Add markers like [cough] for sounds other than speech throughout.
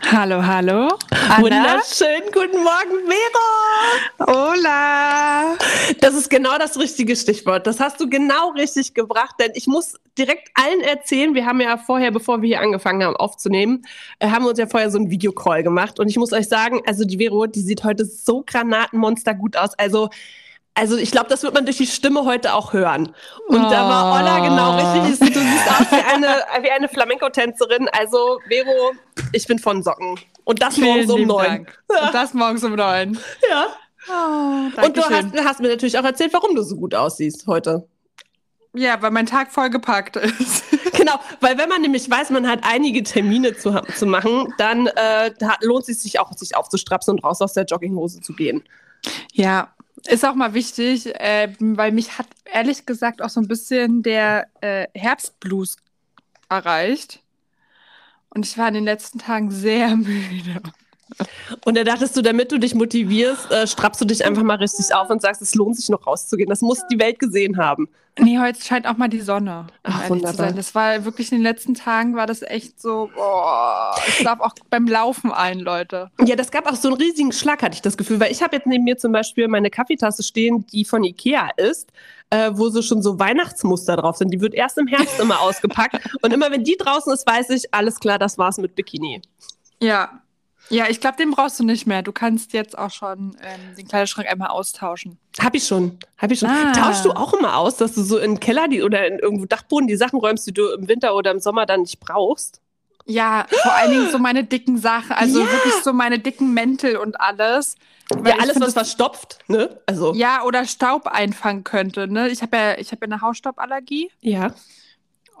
Hallo, hallo. Anna? Wunderschönen guten Morgen, Vero. Hola. Das ist genau das richtige Stichwort. Das hast du genau richtig gebracht, denn ich muss direkt allen erzählen, wir haben ja vorher, bevor wir hier angefangen haben aufzunehmen, äh, haben wir uns ja vorher so einen Videocall gemacht und ich muss euch sagen, also die Vero, die sieht heute so granatenmonster gut aus. Also also ich glaube, das wird man durch die Stimme heute auch hören. Und oh. da war Olla genau richtig. Du siehst aus wie eine, [laughs] wie eine Flamenco-Tänzerin. Also, Vero, ich bin von Socken. Und das Vielen morgens um neun. Und [laughs] das morgens um neun. Ja. Oh, und du hast, hast, mir natürlich auch erzählt, warum du so gut aussiehst heute. Ja, weil mein Tag vollgepackt ist. [laughs] genau, weil wenn man nämlich weiß, man hat einige Termine zu, zu machen, dann äh, lohnt es sich auch, sich aufzustrapsen und raus aus der Jogginghose zu gehen. Ja, ist auch mal wichtig, äh, weil mich hat ehrlich gesagt auch so ein bisschen der äh, Herbstblues erreicht. Und ich war in den letzten Tagen sehr [laughs] müde. Und da dachtest du, damit du dich motivierst, äh, strappst du dich einfach mal richtig auf und sagst, es lohnt sich noch rauszugehen. Das muss die Welt gesehen haben. Nee, heute scheint auch mal die Sonne. Um Ach, wunderbar. Das war wirklich in den letzten Tagen war das echt so, boah, ich darf auch beim Laufen ein, Leute. Ja, das gab auch so einen riesigen Schlag, hatte ich das Gefühl, weil ich habe jetzt neben mir zum Beispiel meine Kaffeetasse stehen, die von Ikea ist. Äh, wo so schon so Weihnachtsmuster drauf sind. Die wird erst im Herbst immer [laughs] ausgepackt. Und immer wenn die draußen ist, weiß ich, alles klar, das war's mit Bikini. Ja, ja, ich glaube, den brauchst du nicht mehr. Du kannst jetzt auch schon ähm, den Kleiderschrank einmal austauschen. Hab ich schon. Hab ich schon. Ah. Tauschst du auch immer aus, dass du so in den Keller die, oder in irgendwo Dachboden die Sachen räumst, die du im Winter oder im Sommer dann nicht brauchst? Ja, vor allen Dingen so meine dicken Sachen, also ja. wirklich so meine dicken Mäntel und alles. ja, alles, was verstopft, ne? Also. Ja, oder Staub einfangen könnte, ne? Ich habe ja, ich habe ja eine Hausstauballergie. Ja.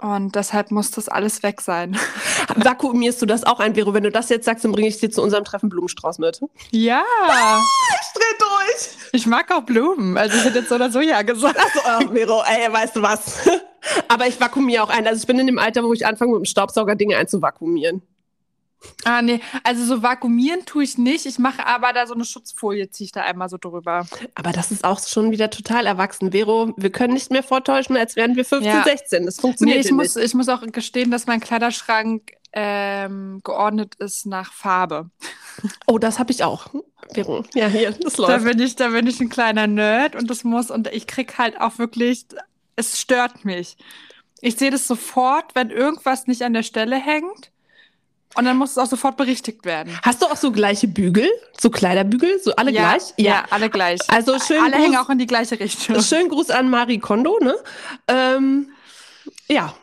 Und deshalb muss das alles weg sein. [laughs] Vakuumierst du das auch ein, Vero? Wenn du das jetzt sagst, dann bringe ich dir zu unserem Treffen Blumenstrauß mit. Ja. Ah, [laughs] ich dreh durch. Ich mag auch Blumen. Also ich hätte jetzt so oder so ja gesagt. Achso, oh, Vero, ey, weißt du was? [laughs] Aber ich vakuumiere auch ein. Also ich bin in dem Alter, wo ich anfange, mit dem Staubsauger Dinge einzuvakuumieren. Ah, nee, also so vakuumieren tue ich nicht. Ich mache aber da so eine Schutzfolie, ziehe ich da einmal so drüber. Aber das ist auch schon wieder total erwachsen. Vero, wir können nicht mehr vortäuschen, als wären wir 15, ja. 16. Das funktioniert nee, ich muss, nicht. Ich muss auch gestehen, dass mein Kleiderschrank ähm, geordnet ist nach Farbe. Oh, das habe ich auch. Vero, ja, hier, das läuft. Da bin, ich, da bin ich ein kleiner Nerd und das muss, und ich krieg halt auch wirklich, es stört mich. Ich sehe das sofort, wenn irgendwas nicht an der Stelle hängt. Und dann muss es auch sofort berichtigt werden. Hast du auch so gleiche Bügel? So Kleiderbügel? So alle ja, gleich? Ja. ja, alle gleich. Also schön alle Gruß, hängen auch in die gleiche Richtung. Schönen Gruß an Marie Kondo, ne? Ähm, ja,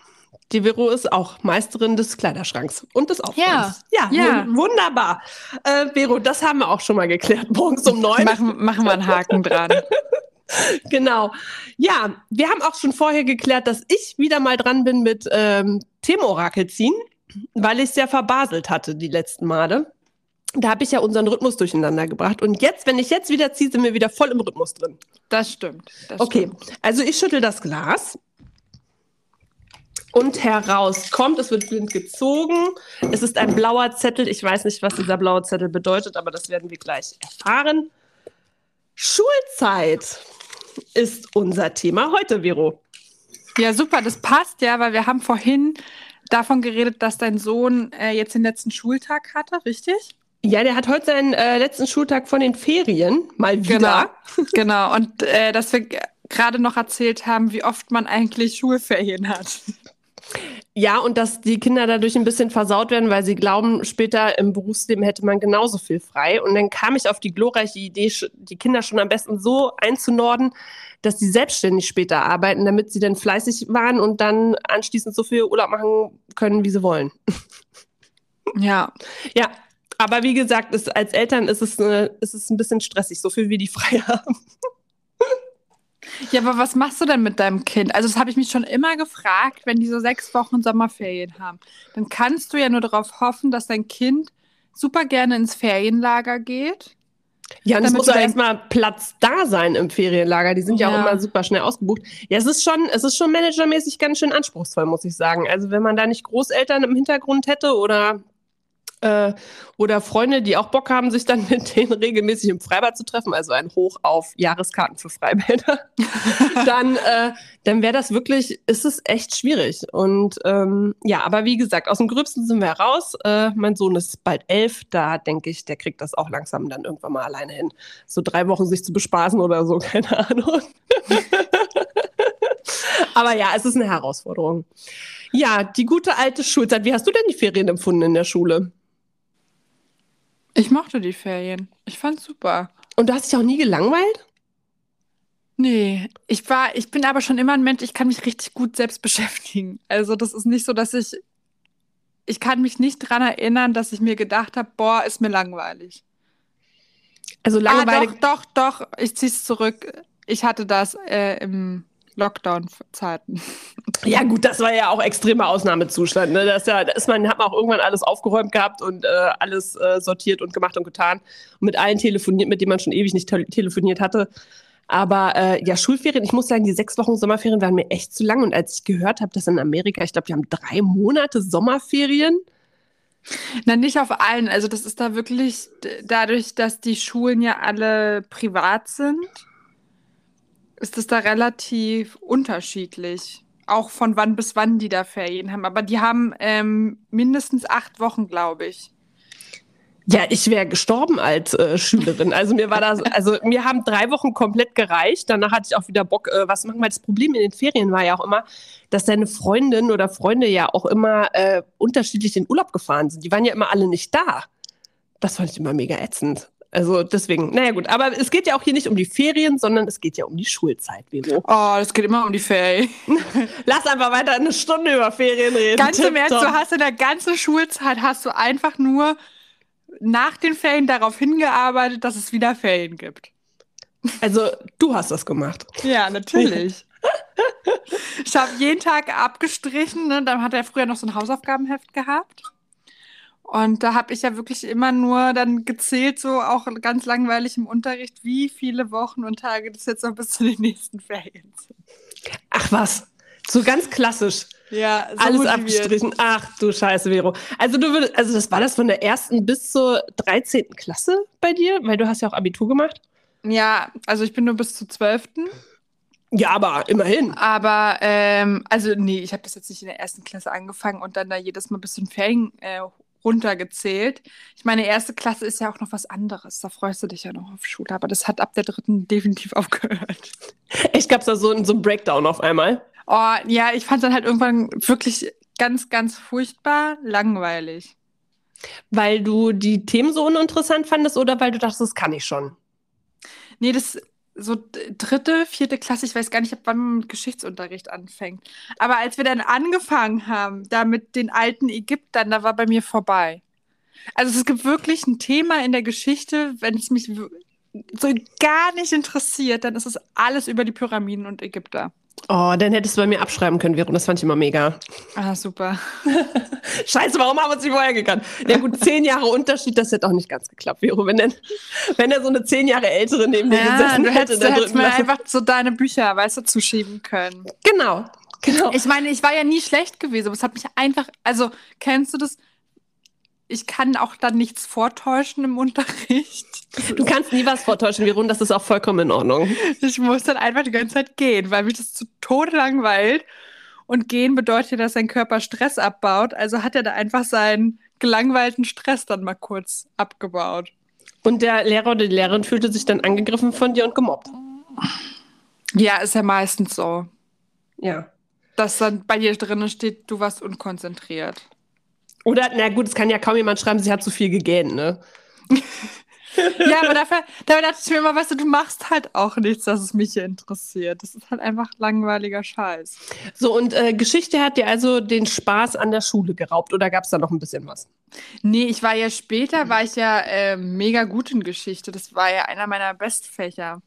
die Vero ist auch Meisterin des Kleiderschranks und des Aufräumens. Ja, ja, ja. wunderbar. Äh, Vero, das haben wir auch schon mal geklärt. Morgens um neun. Machen, machen wir einen Haken dran. [laughs] genau. Ja, wir haben auch schon vorher geklärt, dass ich wieder mal dran bin mit ähm, Themenorakel ziehen weil ich es ja verbaselt hatte die letzten Male. Da habe ich ja unseren Rhythmus durcheinander gebracht. Und jetzt, wenn ich jetzt wieder ziehe, sind wir wieder voll im Rhythmus drin. Das stimmt. Das okay, stimmt. also ich schüttel das Glas. Und heraus kommt, es wird blind gezogen. Es ist ein blauer Zettel. Ich weiß nicht, was dieser blaue Zettel bedeutet, aber das werden wir gleich erfahren. Schulzeit ist unser Thema heute, Vero. Ja, super, das passt ja, weil wir haben vorhin davon geredet, dass dein Sohn äh, jetzt den letzten Schultag hatte, richtig? Ja, der hat heute seinen äh, letzten Schultag von den Ferien, mal wieder. Genau, genau. und äh, dass wir gerade noch erzählt haben, wie oft man eigentlich Schulferien hat. Ja, und dass die Kinder dadurch ein bisschen versaut werden, weil sie glauben, später im Berufsleben hätte man genauso viel frei. Und dann kam ich auf die glorreiche Idee, die Kinder schon am besten so einzunorden, dass sie selbstständig später arbeiten, damit sie dann fleißig waren und dann anschließend so viel Urlaub machen können, wie sie wollen. Ja. Ja, aber wie gesagt, es, als Eltern ist es, eine, ist es ein bisschen stressig, so viel wie die [laughs] frei haben. Ja, aber was machst du denn mit deinem Kind? Also, das habe ich mich schon immer gefragt, wenn die so sechs Wochen Sommerferien haben. Dann kannst du ja nur darauf hoffen, dass dein Kind super gerne ins Ferienlager geht. Ja, und es muss ja erstmal Platz da sein im Ferienlager. Die sind ja. ja. auch immer super schnell ausgebucht. Ja, es ist schon, es ist schon managermäßig ganz schön anspruchsvoll, muss ich sagen. Also wenn man da nicht Großeltern im Hintergrund hätte oder Äh, oder Freunde, die auch Bock haben, sich dann [laughs] mit denen regelmäßig im Freibad zu treffen, also ein Hoch auf Jahreskarten für Freibäder, [laughs] dann, äh, dann wäre das wirklich, ist es echt schwierig. Und ähm, ja, aber wie gesagt, aus dem Gröbsten sind wir raus. Äh, mein Sohn ist bald elf, da denke ich, der kriegt das auch langsam dann irgendwann mal alleine hin. So drei Wochen sich zu bespaßen oder so, [laughs] keine Ahnung. aber ja, es ist eine Herausforderung. Ja, die gute alte Schulzeit. Wie hast du denn die Ferien empfunden in der Schule? Ich mochte die Ferien. Ich fand's super. Und du hast dich auch nie gelangweilt? Nee, ich war, ich bin aber schon immer ein Mensch, ich kann mich richtig gut selbst [laughs] beschäftigen. Also das ist nicht so, dass ich, ich kann mich nicht dran erinnern, dass ich mir gedacht habe, boah, ist mir langweilig. Also langweilig. Ah, doch, doch, doch, ich zieh's zurück. Ich hatte das äh, im Lockdown-Zeiten. Ja, gut, das war ja auch extremer Ausnahmezustand. Ne? Das, ja, das ist man, hat man auch irgendwann alles aufgeräumt gehabt und äh, alles äh, sortiert und gemacht und getan. Und mit allen telefoniert, mit denen man schon ewig nicht te telefoniert hatte. Aber äh, ja, Schulferien, ich muss sagen, die sechs Wochen Sommerferien waren mir echt zu lang. Und als ich gehört habe, dass in Amerika, ich glaube, die haben drei Monate Sommerferien. Na, nicht auf allen. Also das ist da wirklich dadurch, dass die Schulen ja alle privat sind ist es da relativ unterschiedlich. Auch von wann bis wann die da Ferien haben. Aber die haben ähm, mindestens acht Wochen, glaube ich. Ja, ich wäre gestorben als äh, Schülerin. Also mir war das, also mir haben drei Wochen komplett gereicht. Danach hatte ich auch wieder Bock, äh, was machen. Weil das Problem in den Ferien war ja auch immer, dass deine Freundin oder Freunde ja auch immer äh, unterschiedlich in Urlaub gefahren sind. Die waren ja immer alle nicht da. Das fand ich immer mega ätzend. Also deswegen, naja gut, aber es geht ja auch hier nicht um die Ferien, sondern es geht ja um die Schulzeit, Vero. Oh, es geht immer um die Ferien. [laughs] Lass einfach weiter eine Stunde über Ferien reden. Ganz im Ernst, du hast in der ganzen Schulzeit hast du einfach nur nach den Ferien darauf hingearbeitet, dass es wieder Ferien gibt. Also du hast das gemacht. Ja, natürlich. ich habe jeden Tag abgestrichen, ne? dann hat er früher noch so ein Hausaufgabenheft gehabt. Und da habe ich ja wirklich immer nur dann gezählt, so auch ganz langweilig im Unterricht, wie viele Wochen und Tage das jetzt noch bis zu den nächsten Ferien sind. Ach was, so ganz klassisch. Ja, so alles motiviert. abgestrichen. Ach du Scheiße, Vero. Also du würdest, also das war das von der ersten bis zur 13. Klasse bei dir, weil du hast ja auch Abitur gemacht. Ja, also ich bin nur bis zur 12. Ja, aber immerhin. Aber, ähm, also nee, ich habe das jetzt nicht in der ersten Klasse angefangen und dann da jedes Mal bis zu den Ferien äh, runtergezählt. Ich meine, erste Klasse ist ja auch noch was anderes. Da freust du dich ja noch auf Schule. Aber das hat ab der dritten definitiv [laughs] aufgehört. Ich gab da so, so einen Breakdown auf einmal. Oh, ja, ich fand es dann halt irgendwann wirklich ganz, ganz furchtbar langweilig. Weil du die Themen so uninteressant fandest oder weil du dachtest, das kann ich schon? Nee, das so dritte, vierte Klasse, ich weiß gar nicht, wann man mit Geschichtsunterricht anfängt. Aber als wir dann angefangen haben, da mit den alten Ägyptern, da war bei mir vorbei. Also es gibt wirklich ein Thema in der Geschichte, wenn es mich so gar nicht interessiert, dann ist es alles über die Pyramiden und Ägypter. Oh, dann hättest du bei mir abschreiben können, Vero. Das fand ich immer mega. Ah, super. [laughs] Scheiße, warum haben wir uns nicht vorher gekannt? Ja gut, zehn Jahre Unterschied, das hätte auch nicht ganz geklappt, Vero. Wenn, denn, wenn er so eine zehn Jahre ältere neben dir ja, gesessen hätte. Hättest, du hättest mir einfach so deine Bücher, weißt du, zuschieben können. Genau, genau. Ich meine, ich war ja nie schlecht gewesen, aber es hat mich einfach, also kennst du das? ich kann auch dann nichts vortäuschen im Unterricht. Du kannst nie was vortäuschen, Virun, das ist auch vollkommen in Ordnung. Ich muss dann einfach die ganze Zeit gehen, weil mich das zu Tode langweilt. Und gehen bedeutet, dass sein Körper Stress abbaut. Also hat er da einfach seinen gelangweilten Stress dann mal kurz abgebaut. Und der Lehrer oder die Lehrerin fühlte sich dann angegriffen von dir und gemobbt. Ja, ist ja meistens so. Ja. Dass dann bei dir drinnen steht, du warst unkonzentriert. Oder, na gut, es kann ja kaum jemand schreiben, sie hat zu viel gegähnt, ne? [laughs] [laughs] ja, aber dafür, dafür dachte ich mir immer, weißt du, du machst halt auch nichts, dass es mich hier interessiert. Das ist halt einfach langweiliger Scheiß. So, und äh, Geschichte hat dir also den Spaß an der Schule geraubt oder gab es da noch ein bisschen was? Nee, ich war ja später, war ich ja äh, mega gut in Geschichte. Das war ja einer meiner Bestfächer.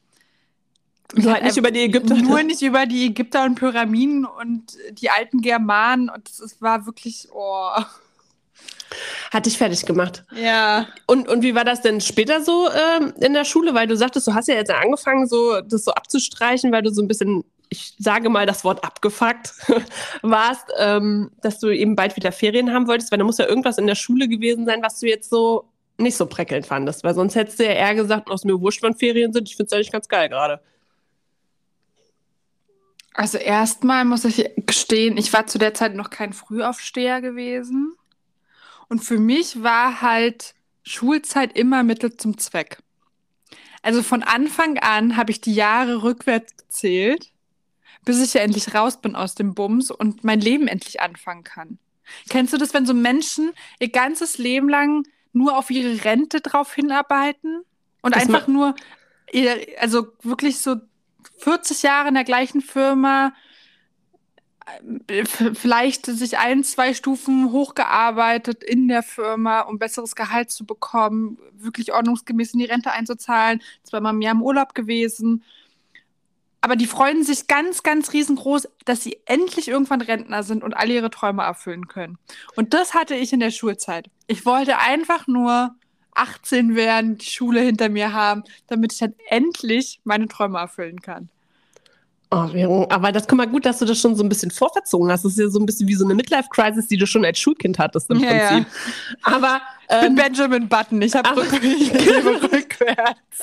Nur halt nicht über die Ägypter. Nur nicht über die Ägypter und Pyramiden und die alten Germanen. Und es war wirklich, oh. Hat dich fertig gemacht. Ja. Und, und wie war das denn später so ähm, in der Schule? Weil du sagtest, du hast ja jetzt angefangen, so das so abzustreichen, weil du so ein bisschen ich sage mal das Wort abgefuckt [laughs] warst, ähm, dass du eben bald wieder Ferien haben wolltest, weil da muss ja irgendwas in der Schule gewesen sein, was du jetzt so nicht so prickelnd fandest, weil sonst hättest du ja eher gesagt, aus mir wurscht, wann Ferien sind. Ich finde es eigentlich ganz geil gerade. Also erstmal muss ich gestehen, ich war zu der Zeit noch kein Frühaufsteher gewesen. Und für mich war halt Schulzeit immer Mittel zum Zweck. Also von Anfang an habe ich die Jahre rückwärts gezählt, bis ich ja endlich raus bin aus dem Bums und mein Leben endlich anfangen kann. Kennst du das, wenn so Menschen ihr ganzes Leben lang nur auf ihre Rente drauf hinarbeiten und das einfach nur, also wirklich so 40 Jahre in der gleichen Firma, vielleicht sich ein, zwei Stufen hochgearbeitet in der Firma, um besseres Gehalt zu bekommen, wirklich ordnungsgemäß in die Rente einzuzahlen, zweimal im Jahr im Urlaub gewesen. Aber die freuen sich ganz, ganz riesengroß, dass sie endlich irgendwann Rentner sind und alle ihre Träume erfüllen können. Und das hatte ich in der Schulzeit. Ich wollte einfach nur 18 werden, die Schule hinter mir haben, damit ich dann endlich meine Träume erfüllen kann. Oh, aber das guck mal gut, dass du das schon so ein bisschen vorverzogen hast. Das ist ja so ein bisschen wie so eine Midlife-Crisis, die du schon als Schulkind hattest im ja, Prinzip. Ja. Aber ähm, bin Benjamin Button, ich habe rück, [laughs] rückwärts.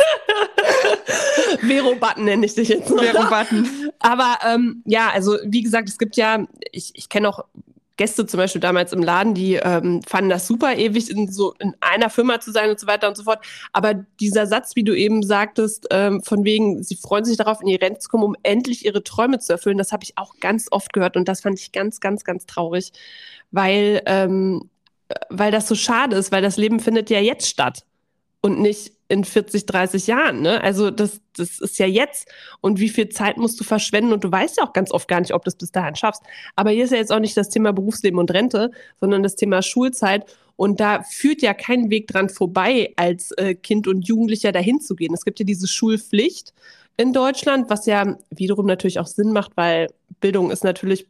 Vero Button nenne ich dich jetzt. Vero Button. Aber ähm, ja, also wie gesagt, es gibt ja, ich, ich kenne auch Gäste zum Beispiel damals im Laden, die ähm, fanden das super, ewig in so in einer Firma zu sein und so weiter und so fort. Aber dieser Satz, wie du eben sagtest, ähm, von wegen, sie freuen sich darauf, in die Rente zu kommen, um endlich ihre Träume zu erfüllen, das habe ich auch ganz oft gehört und das fand ich ganz, ganz, ganz traurig, weil, ähm, weil das so schade ist, weil das Leben findet ja jetzt statt und nicht in 40, 30 Jahren. Ne? Also das, das ist ja jetzt. Und wie viel Zeit musst du verschwenden? Und du weißt ja auch ganz oft gar nicht, ob du es bis dahin schaffst. Aber hier ist ja jetzt auch nicht das Thema Berufsleben und Rente, sondern das Thema Schulzeit. Und da führt ja kein Weg dran vorbei, als äh, Kind und Jugendlicher dahin zu gehen. Es gibt ja diese Schulpflicht in Deutschland, was ja wiederum natürlich auch Sinn macht, weil Bildung ist natürlich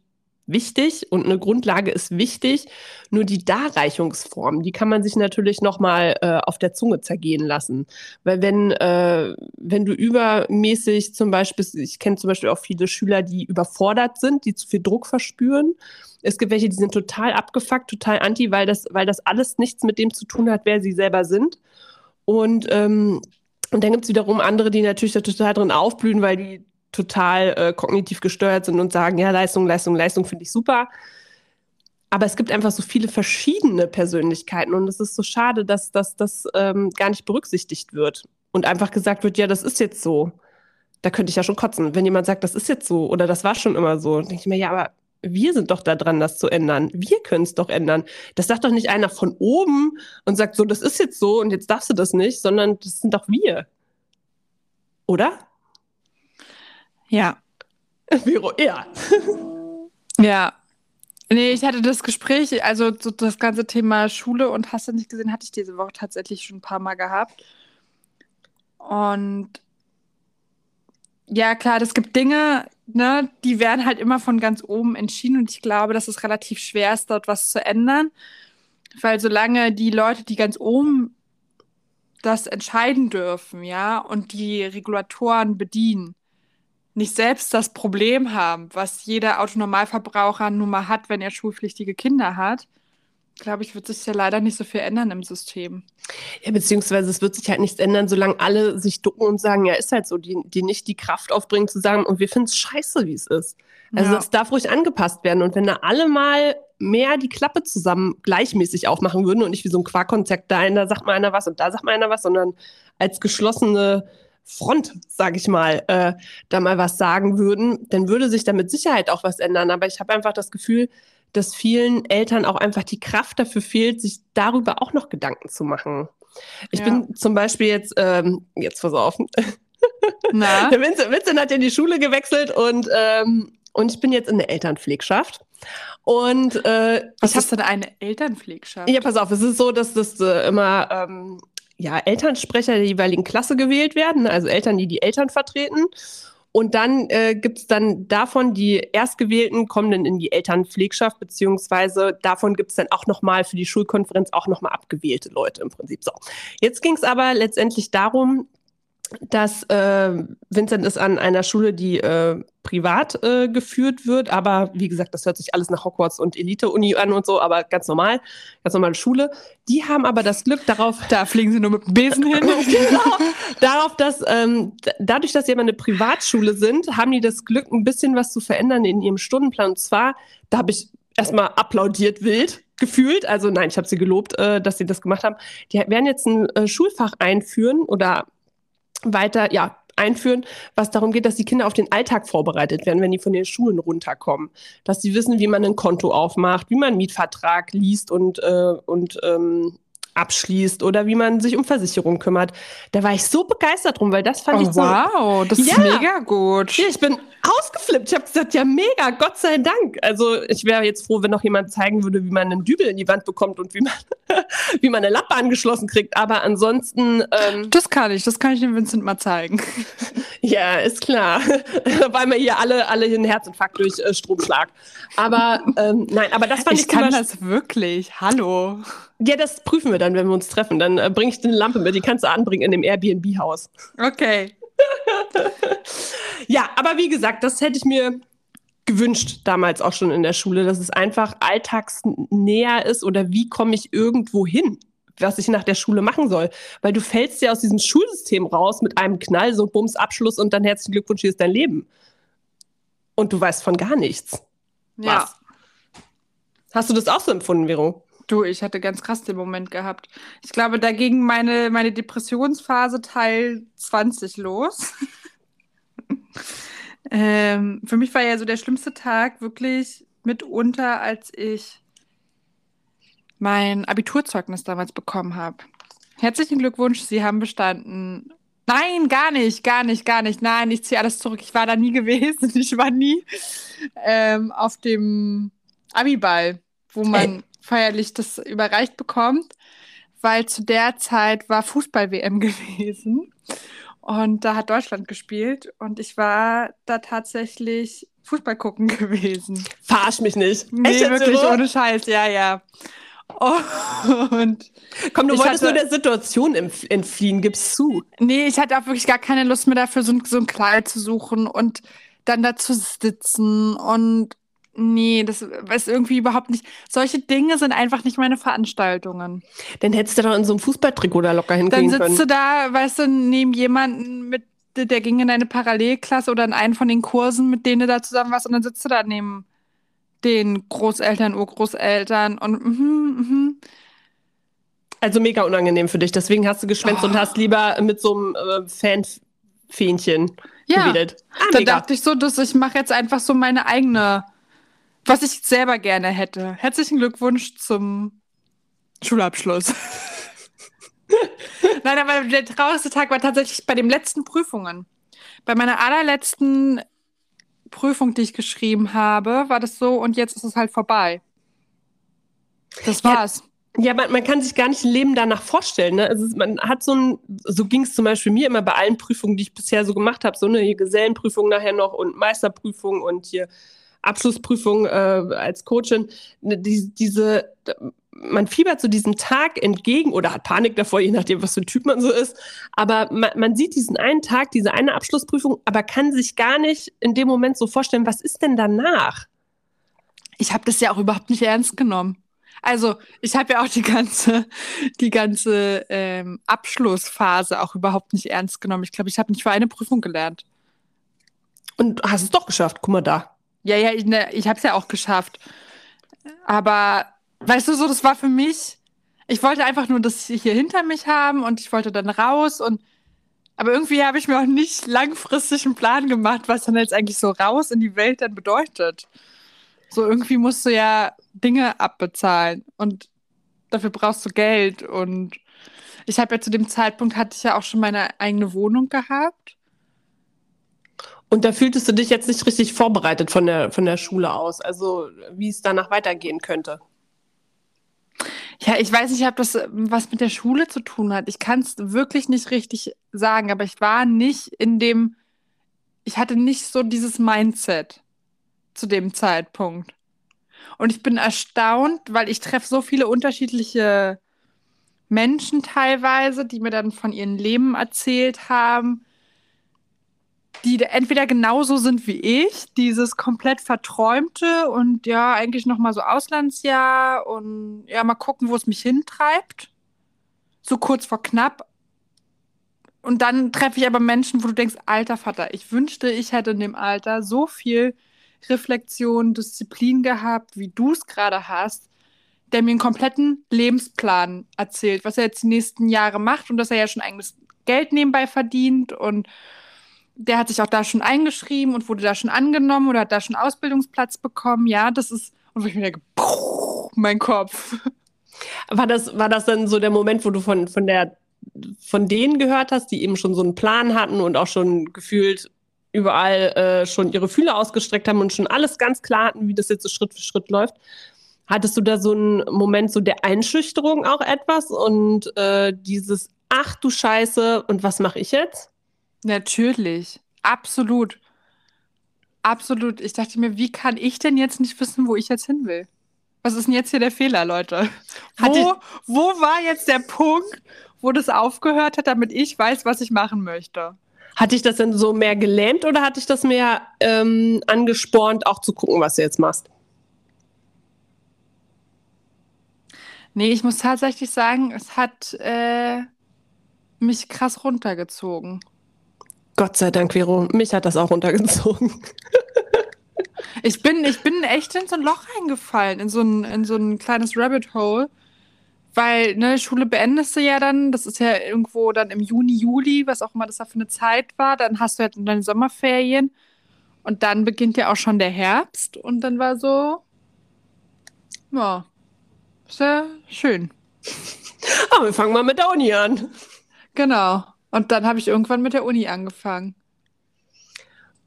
wichtig und eine Grundlage ist wichtig. Nur die Darreichungsform, die kann man sich natürlich nochmal äh, auf der Zunge zergehen lassen. Weil wenn, äh, wenn du übermäßig zum Beispiel, ich kenne zum Beispiel auch viele Schüler, die überfordert sind, die zu viel Druck verspüren. Es gibt welche, die sind total abgefuckt, total anti, weil das, weil das alles nichts mit dem zu tun hat, wer sie selber sind. Und ähm, und dann gibt es wiederum andere, die natürlich da total drin aufblühen, weil die total äh, kognitiv gesteuert sind und sagen, ja, Leistung, Leistung, Leistung finde ich super. Aber es gibt einfach so viele verschiedene Persönlichkeiten und es ist so schade, dass das ähm, gar nicht berücksichtigt wird und einfach gesagt wird, ja, das ist jetzt so. Da könnte ich ja schon kotzen, wenn jemand sagt, das ist jetzt so oder das war schon immer so. Dann denke ich mir, ja, aber wir sind doch da dran, das zu ändern. Wir können es doch ändern. Das sagt doch nicht einer von oben und sagt so, das ist jetzt so und jetzt darfst du das nicht, sondern das sind doch wir. Oder? Ja. Büro, ja. ja. Nee, ich hatte das Gespräch, also so das ganze Thema Schule und hast du nicht gesehen, hatte ich diese Woche tatsächlich schon ein paar Mal gehabt. Und ja, klar, es gibt Dinge, ne, die werden halt immer von ganz oben entschieden und ich glaube, dass es relativ schwer ist, dort was zu ändern. Weil solange die Leute, die ganz oben das entscheiden dürfen, ja, und die Regulatoren bedienen, nicht selbst das Problem haben, was jeder Autonormalverbraucher nun mal hat, wenn er schulpflichtige Kinder hat, glaube ich, wird sich ja leider nicht so viel ändern im System. Ja, beziehungsweise es wird sich halt nichts ändern, solange alle sich ducken und sagen, ja, ist halt so, die, die nicht die Kraft aufbringen zu sagen, und wir finden es scheiße, wie es ist. Also ja. es darf ruhig angepasst werden. Und wenn da alle mal mehr die Klappe zusammen gleichmäßig aufmachen würden und nicht wie so ein Quarkkonzept, da einer sagt mal einer was und da sagt mal einer was, sondern als geschlossene Front, sage ich mal, äh, da mal was sagen würden, dann würde sich da mit Sicherheit auch was ändern. Aber ich habe einfach das Gefühl, dass vielen Eltern auch einfach die Kraft dafür fehlt, sich darüber auch noch Gedanken zu machen. Ich ja. bin zum Beispiel jetzt, ähm, jetzt pass auf, Na? [laughs] Der Vincent, Vincent hat ja in die Schule gewechselt und, ähm, und ich bin jetzt in der Elternpflegschaft. Und äh, was ist denn eine Elternpflegschaft? Ja, pass auf, es ist so, dass das äh, immer ähm, ja, Elternsprecher der jeweiligen Klasse gewählt werden, also Eltern, die die Eltern vertreten. Und dann äh, gibt es dann davon, die Erstgewählten kommen dann in die Elternpflegschaft, beziehungsweise davon gibt es dann auch nochmal für die Schulkonferenz auch nochmal abgewählte Leute im Prinzip. So, jetzt ging es aber letztendlich darum, dass äh, Vincent ist an einer Schule, die äh, privat äh, geführt wird, aber wie gesagt, das hört sich alles nach Hogwarts und Elite-Uni an und so, aber ganz normal, ganz normale Schule. Die haben aber das Glück darauf, da fliegen sie nur mit dem Besen hin. [laughs] genau, darauf, dass ähm, dadurch, dass sie aber eine Privatschule sind, haben die das Glück, ein bisschen was zu verändern in ihrem Stundenplan. Und zwar, da habe ich erstmal applaudiert wild gefühlt. Also nein, ich habe sie gelobt, äh, dass sie das gemacht haben. Die werden jetzt ein äh, Schulfach einführen oder weiter, ja, einführen, was darum geht, dass die Kinder auf den Alltag vorbereitet werden, wenn die von den Schulen runterkommen. Dass sie wissen, wie man ein Konto aufmacht, wie man einen Mietvertrag liest und, äh, und ähm, abschließt oder wie man sich um Versicherungen kümmert. Da war ich so begeistert drum, weil das fand oh, ich so. Wow, das ja, ist mega gut. Ja, ich bin ausgeflippt. Ich habe gesagt, ja, mega, Gott sei Dank. Also ich wäre jetzt froh, wenn noch jemand zeigen würde, wie man einen Dübel in die Wand bekommt und wie man, [laughs] wie man eine Lampe angeschlossen kriegt. Aber ansonsten. Ähm, das kann ich, das kann ich dem Vincent mal zeigen. [laughs] ja, ist klar. [laughs] weil wir hier alle, alle einen Herzinfarkt durch äh, Stromschlag. Aber ähm, nein, aber das fand ich. Ich kann das wirklich. Hallo. Ja, das prüfen wir dann, wenn wir uns treffen. Dann äh, bringe ich eine Lampe mit, die kannst du anbringen in dem Airbnb-Haus. Okay. [laughs] ja, aber wie gesagt, das hätte ich mir gewünscht damals auch schon in der Schule, dass es einfach alltagsnäher ist oder wie komme ich irgendwo hin, was ich nach der Schule machen soll. Weil du fällst ja aus diesem Schulsystem raus mit einem Knall, so Bums Abschluss und dann herzlichen Glückwunsch, hier ist dein Leben. Und du weißt von gar nichts. Ja. Was? Hast du das auch so empfunden, Vero? Du, ich hatte ganz krass den Moment gehabt. Ich glaube, da ging meine, meine Depressionsphase Teil 20 los. [laughs] ähm, für mich war ja so der schlimmste Tag wirklich mitunter, als ich mein Abiturzeugnis damals bekommen habe. Herzlichen Glückwunsch, Sie haben bestanden. Nein, gar nicht, gar nicht, gar nicht. Nein, ich ziehe alles zurück. Ich war da nie [laughs] gewesen. Ich war nie ähm, auf dem Abiball, wo man. Ey feierlich das überreicht bekommt, weil zu der Zeit war Fußball-WM [laughs] gewesen und da hat Deutschland gespielt und ich war da tatsächlich Fußball gucken [laughs] gewesen. Verarsch mich nicht. Nee, Echt wirklich so? ohne Scheiß, ja, ja. Und Komm, du wolltest hatte, nur der Situation entfliehen, gib's zu. Nee, ich hatte auch wirklich gar keine Lust mehr dafür, so ein, so ein Kleid zu suchen und dann da zu sitzen und Nee, das ist irgendwie überhaupt nicht. Solche Dinge sind einfach nicht meine Veranstaltungen. Dann hättest du doch in so einem Fußballtrikot da locker hinkriegen können. Dann sitzt können. du da, weißt du, neben jemanden mit, der ging in eine Parallelklasse oder in einen von den Kursen, mit denen du da zusammen warst, und dann sitzt du da neben den Großeltern, Urgroßeltern und mhm, mhm. Also mega unangenehm für dich. Deswegen hast du geschwänzt oh. und hast lieber mit so einem äh, Fanfähnchen ja. gewedelt. Ah, da dachte ich so, dass ich mache jetzt einfach so meine eigene was ich selber gerne hätte. Herzlichen Glückwunsch zum Schulabschluss. [laughs] Nein, aber der traurigste Tag war tatsächlich bei den letzten Prüfungen. Bei meiner allerletzten Prüfung, die ich geschrieben habe, war das so und jetzt ist es halt vorbei. Das war's. Ja, ja man, man, kann sich gar nicht ein Leben danach vorstellen. Ne? Also man hat so ein, so ging es zum Beispiel mir immer bei allen Prüfungen, die ich bisher so gemacht habe, so eine Gesellenprüfung nachher noch und Meisterprüfung und hier Abschlussprüfung äh, als Coachin, ne, die, diese, man fiebert zu diesem Tag entgegen oder hat Panik davor, je nachdem, was für ein Typ man so ist. Aber man, man sieht diesen einen Tag, diese eine Abschlussprüfung, aber kann sich gar nicht in dem Moment so vorstellen, was ist denn danach? Ich habe das ja auch überhaupt nicht ernst genommen. Also ich habe ja auch die ganze, die ganze ähm, Abschlussphase auch überhaupt nicht ernst genommen. Ich glaube, ich habe nicht für eine Prüfung gelernt. Und hast es doch geschafft. Guck mal da. Ja, ja, ich, ne, ich habe es ja auch geschafft. Aber weißt du, so, das war für mich, ich wollte einfach nur das hier hinter mich haben und ich wollte dann raus und aber irgendwie habe ich mir auch nicht langfristig einen Plan gemacht, was dann jetzt eigentlich so raus in die Welt dann bedeutet. So irgendwie musst du ja Dinge abbezahlen und dafür brauchst du Geld und ich habe ja zu dem Zeitpunkt hatte ich ja auch schon meine eigene Wohnung gehabt und da fühltest du dich jetzt nicht richtig vorbereitet von der, von der Schule aus, also wie es danach weitergehen könnte. Ja, ich weiß nicht, ob das äh, was mit der Schule zu tun hat. Ich kann es wirklich nicht richtig sagen, aber ich war nicht in dem, ich hatte nicht so dieses Mindset zu dem Zeitpunkt. Und ich bin erstaunt, weil ich treffe so viele unterschiedliche Menschen teilweise, die mir dann von ihrem Leben erzählt haben, die entweder genauso sind wie ich, dieses komplett verträumte und ja, eigentlich noch mal so Auslandsjahr und ja, mal gucken, wo es mich hintreibt. So kurz vor knapp. Und dann treffe ich aber Menschen, wo du denkst, alter Vater, ich wünschte, ich hätte in dem Alter so viel Reflexion, Disziplin gehabt, wie du es gerade hast, der mir einen kompletten Lebensplan erzählt, was er jetzt die nächsten Jahre macht und dass er ja schon eigenes Geld nebenbei verdient und der hat sich auch da schon eingeschrieben und wurde da schon angenommen oder hat da schon Ausbildungsplatz bekommen. Ja, das ist, und wo ich mir denke, mein Kopf. War das, war das dann so der Moment, wo du von, von der, von denen gehört hast, die eben schon so einen Plan hatten und auch schon gefühlt überall äh, schon ihre Fühler ausgestreckt haben und schon alles ganz klar hatten, wie das jetzt so Schritt für Schritt läuft? Hattest du da so einen Moment so der Einschüchterung auch etwas und äh, dieses, ach du Scheiße, und was mache ich jetzt? Natürlich, absolut. Absolut. Ich dachte mir, wie kann ich denn jetzt nicht wissen, wo ich jetzt hin will? Was ist denn jetzt hier der Fehler, Leute? Wo, [laughs] wo war jetzt der Punkt, wo das aufgehört hat, damit ich weiß, was ich machen möchte? Hat dich das denn so mehr gelähmt oder hat dich das mehr ähm, angespornt, auch zu gucken, was du jetzt machst? Nee, ich muss tatsächlich sagen, es hat äh, mich krass runtergezogen. Gott sei Dank, Vero. Mich hat das auch runtergezogen. ich, bin, ich bin echt in so ein Loch reingefallen, in so ein, in so ein kleines Rabbit Hole. Weil, ne, Schule beendest du ja dann, das ist ja irgendwo dann im Juni, Juli, was auch immer das da für eine Zeit war. Dann hast du halt deine Sommerferien. Und dann beginnt ja auch schon der Herbst. Und dann war so, ja, sehr schön. Aber wir fangen mal mit der Uni an. Genau. Und dann habe ich irgendwann mit der Uni angefangen.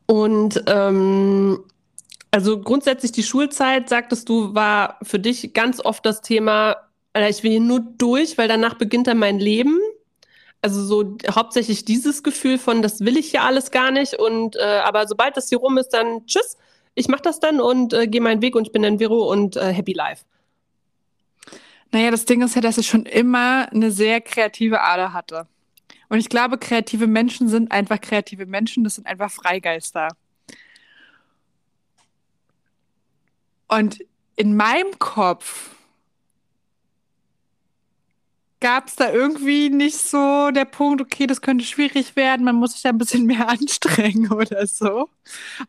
Und ähm, also grundsätzlich die Schulzeit, sagtest du, war für dich ganz oft das Thema, ich will hier nur durch, weil danach beginnt dann mein Leben. Also so hauptsächlich dieses Gefühl von, das will ich hier alles gar nicht. Und äh, aber sobald das hier rum ist, dann tschüss, ich mache das dann und äh, gehe meinen Weg und ich bin dann Vero und äh, happy life. Naja, das Ding ist ja, dass ich schon immer eine sehr kreative Ader hatte. Und ich glaube, kreative Menschen sind einfach kreative Menschen, das sind einfach Freigeister. Und in meinem Kopf gab es da irgendwie nicht so der Punkt, okay, das könnte schwierig werden, man muss sich da ein bisschen mehr [laughs] anstrengen oder so.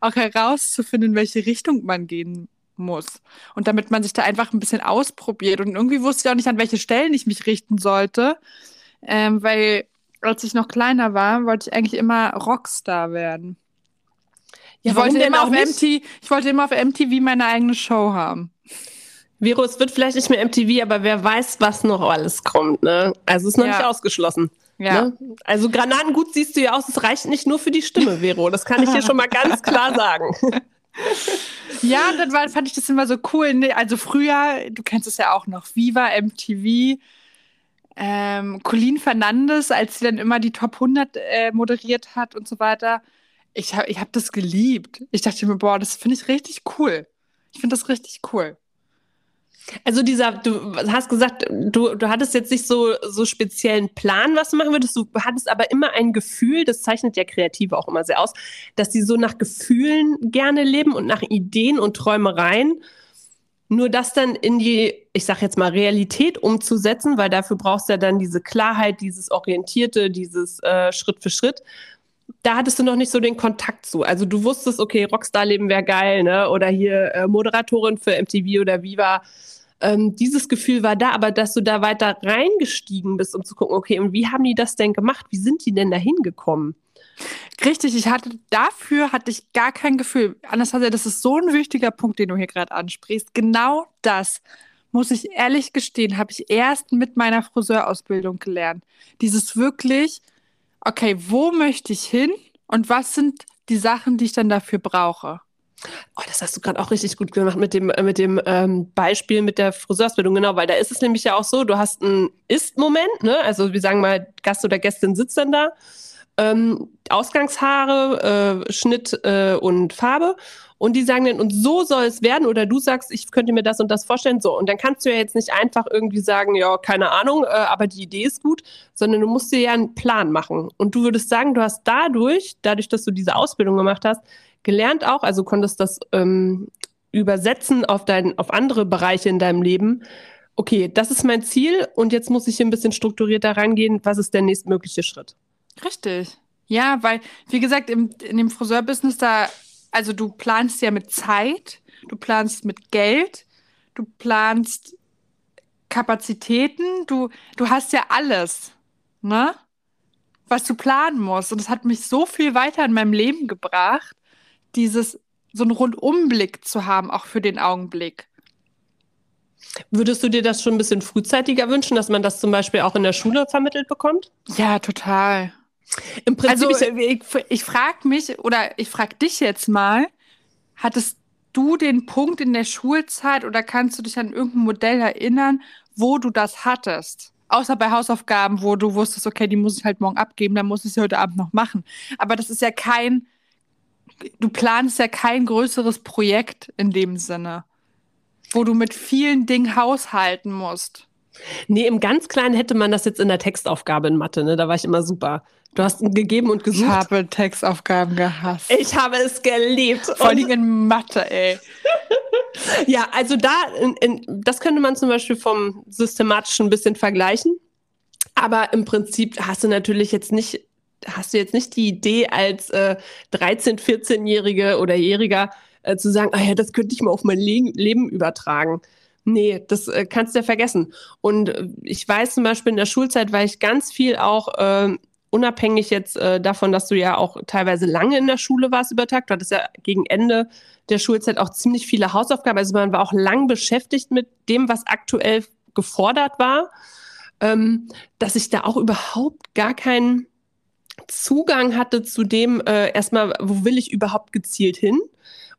Auch herauszufinden, in welche Richtung man gehen muss. Und damit man sich da einfach ein bisschen ausprobiert. Und irgendwie wusste ich auch nicht, an welche Stellen ich mich richten sollte, ähm, weil als ich noch kleiner war, wollte ich eigentlich immer Rockstar werden. Ja, ich, wollte immer auf MT, ich wollte immer auf MTV meine eigene Show haben. Virus wird vielleicht nicht mehr MTV, aber wer weiß, was noch alles kommt. Ne? Also ist noch ja. nicht ausgeschlossen. Ja. Ne? Also Granatengut siehst du ja aus, es reicht nicht nur für die Stimme, Vero. Das kann ich dir schon mal ganz [laughs] klar sagen. ja, dann war, fand ich das immer so cool. Also früher, du kennst es ja auch noch, Viva MTV ähm, Colleen Fernandes, als sie dann immer die Top 100 äh, moderiert hat und so weiter. Ich habe ich hab das geliebt. Ich dachte mir, boah, das finde ich richtig cool. Ich finde das richtig cool. Also dieser, du hast gesagt, du, du hattest jetzt nicht so, so speziellen Plan, was du machen würdest. Du hattest aber immer ein Gefühl, das zeichnet ja Kreative auch immer sehr aus, dass die so nach Gefühlen gerne leben und nach Ideen und Träumereien. Nur das dann in die, ich sag jetzt mal, Realität umzusetzen, weil dafür brauchst du ja dann diese Klarheit, dieses Orientierte, dieses äh, Schritt für Schritt. Da hattest du noch nicht so den Kontakt zu. Also du wusstest, okay, Rockstar-Leben wäre geil, ne? Oder hier äh, Moderatorin für MTV oder Viva. Ähm, dieses Gefühl war da, aber dass du da weiter reingestiegen bist, um zu gucken, okay, und wie haben die das denn gemacht? Wie sind die denn da hingekommen? Richtig, ich hatte dafür hatte ich gar kein Gefühl. Anastasia, das ist so ein wichtiger Punkt, den du hier gerade ansprichst. Genau das, muss ich ehrlich gestehen, habe ich erst mit meiner Friseurausbildung gelernt. Dieses wirklich, okay, wo möchte ich hin und was sind die Sachen, die ich dann dafür brauche? Oh, das hast du gerade auch richtig gut gemacht mit dem, mit dem ähm, Beispiel mit der Friseurausbildung, genau, weil da ist es nämlich ja auch so, du hast einen Ist-Moment, ne? Also wir sagen mal, Gast oder Gästin sitzt dann da ähm, Ausgangshaare, äh, Schnitt äh, und Farbe. und die sagen dann, und so soll es werden, oder du sagst, ich könnte mir das und das vorstellen, so. Und dann kannst du ja jetzt nicht einfach irgendwie sagen, ja, keine Ahnung, äh, aber die Idee ist gut, sondern du musst dir ja einen Plan machen. Und du würdest sagen, du hast dadurch, dadurch, dass du diese Ausbildung gemacht hast, gelernt auch, also konntest das ähm, übersetzen auf, dein, auf andere Bereiche in deinem Leben. Okay, das ist mein Ziel und jetzt muss ich hier ein bisschen strukturierter rangehen. Was ist der nächstmögliche Schritt? Richtig. Ja, weil, wie gesagt, im, in dem Friseurbusiness da, also du planst ja mit Zeit, du planst mit Geld, du planst Kapazitäten, du, du hast ja alles, ne? Was du planen musst. Und das hat mich so viel weiter in meinem Leben gebracht, dieses, so einen Rundumblick zu haben, auch für den Augenblick. Würdest du dir das schon ein bisschen frühzeitiger wünschen, dass man das zum Beispiel auch in der Schule vermittelt bekommt? Ja, total. Im Prinzip, also, ich, ich, ich frage mich oder ich frage dich jetzt mal, hattest du den Punkt in der Schulzeit oder kannst du dich an irgendein Modell erinnern, wo du das hattest? Außer bei Hausaufgaben, wo du wusstest, okay, die muss ich halt morgen abgeben, dann muss ich sie heute Abend noch machen. Aber das ist ja kein, du planst ja kein größeres Projekt in dem Sinne, wo du mit vielen Dingen haushalten musst. Nee, im ganz Kleinen hätte man das jetzt in der Textaufgabe in Mathe, ne? Da war ich immer super. Du hast gegeben und gesucht. Ich habe Textaufgaben gehasst. Ich habe es geliebt. Vor allem in Mathe, ey. [laughs] ja, also da, in, in, das könnte man zum Beispiel vom systematischen ein bisschen vergleichen. Aber im Prinzip hast du natürlich jetzt nicht, hast du jetzt nicht die Idee als äh, 13-, 14-Jährige oder Jähriger äh, zu sagen, ah ja, das könnte ich mal auf mein Le Leben übertragen. Nee, das äh, kannst du ja vergessen. Und äh, ich weiß zum Beispiel in der Schulzeit, weil ich ganz viel auch äh, unabhängig jetzt äh, davon, dass du ja auch teilweise lange in der Schule warst über Tag, du hattest ja gegen Ende der Schulzeit auch ziemlich viele Hausaufgaben. Also man war auch lang beschäftigt mit dem, was aktuell gefordert war, ähm, dass ich da auch überhaupt gar keinen Zugang hatte zu dem, äh, erstmal, wo will ich überhaupt gezielt hin?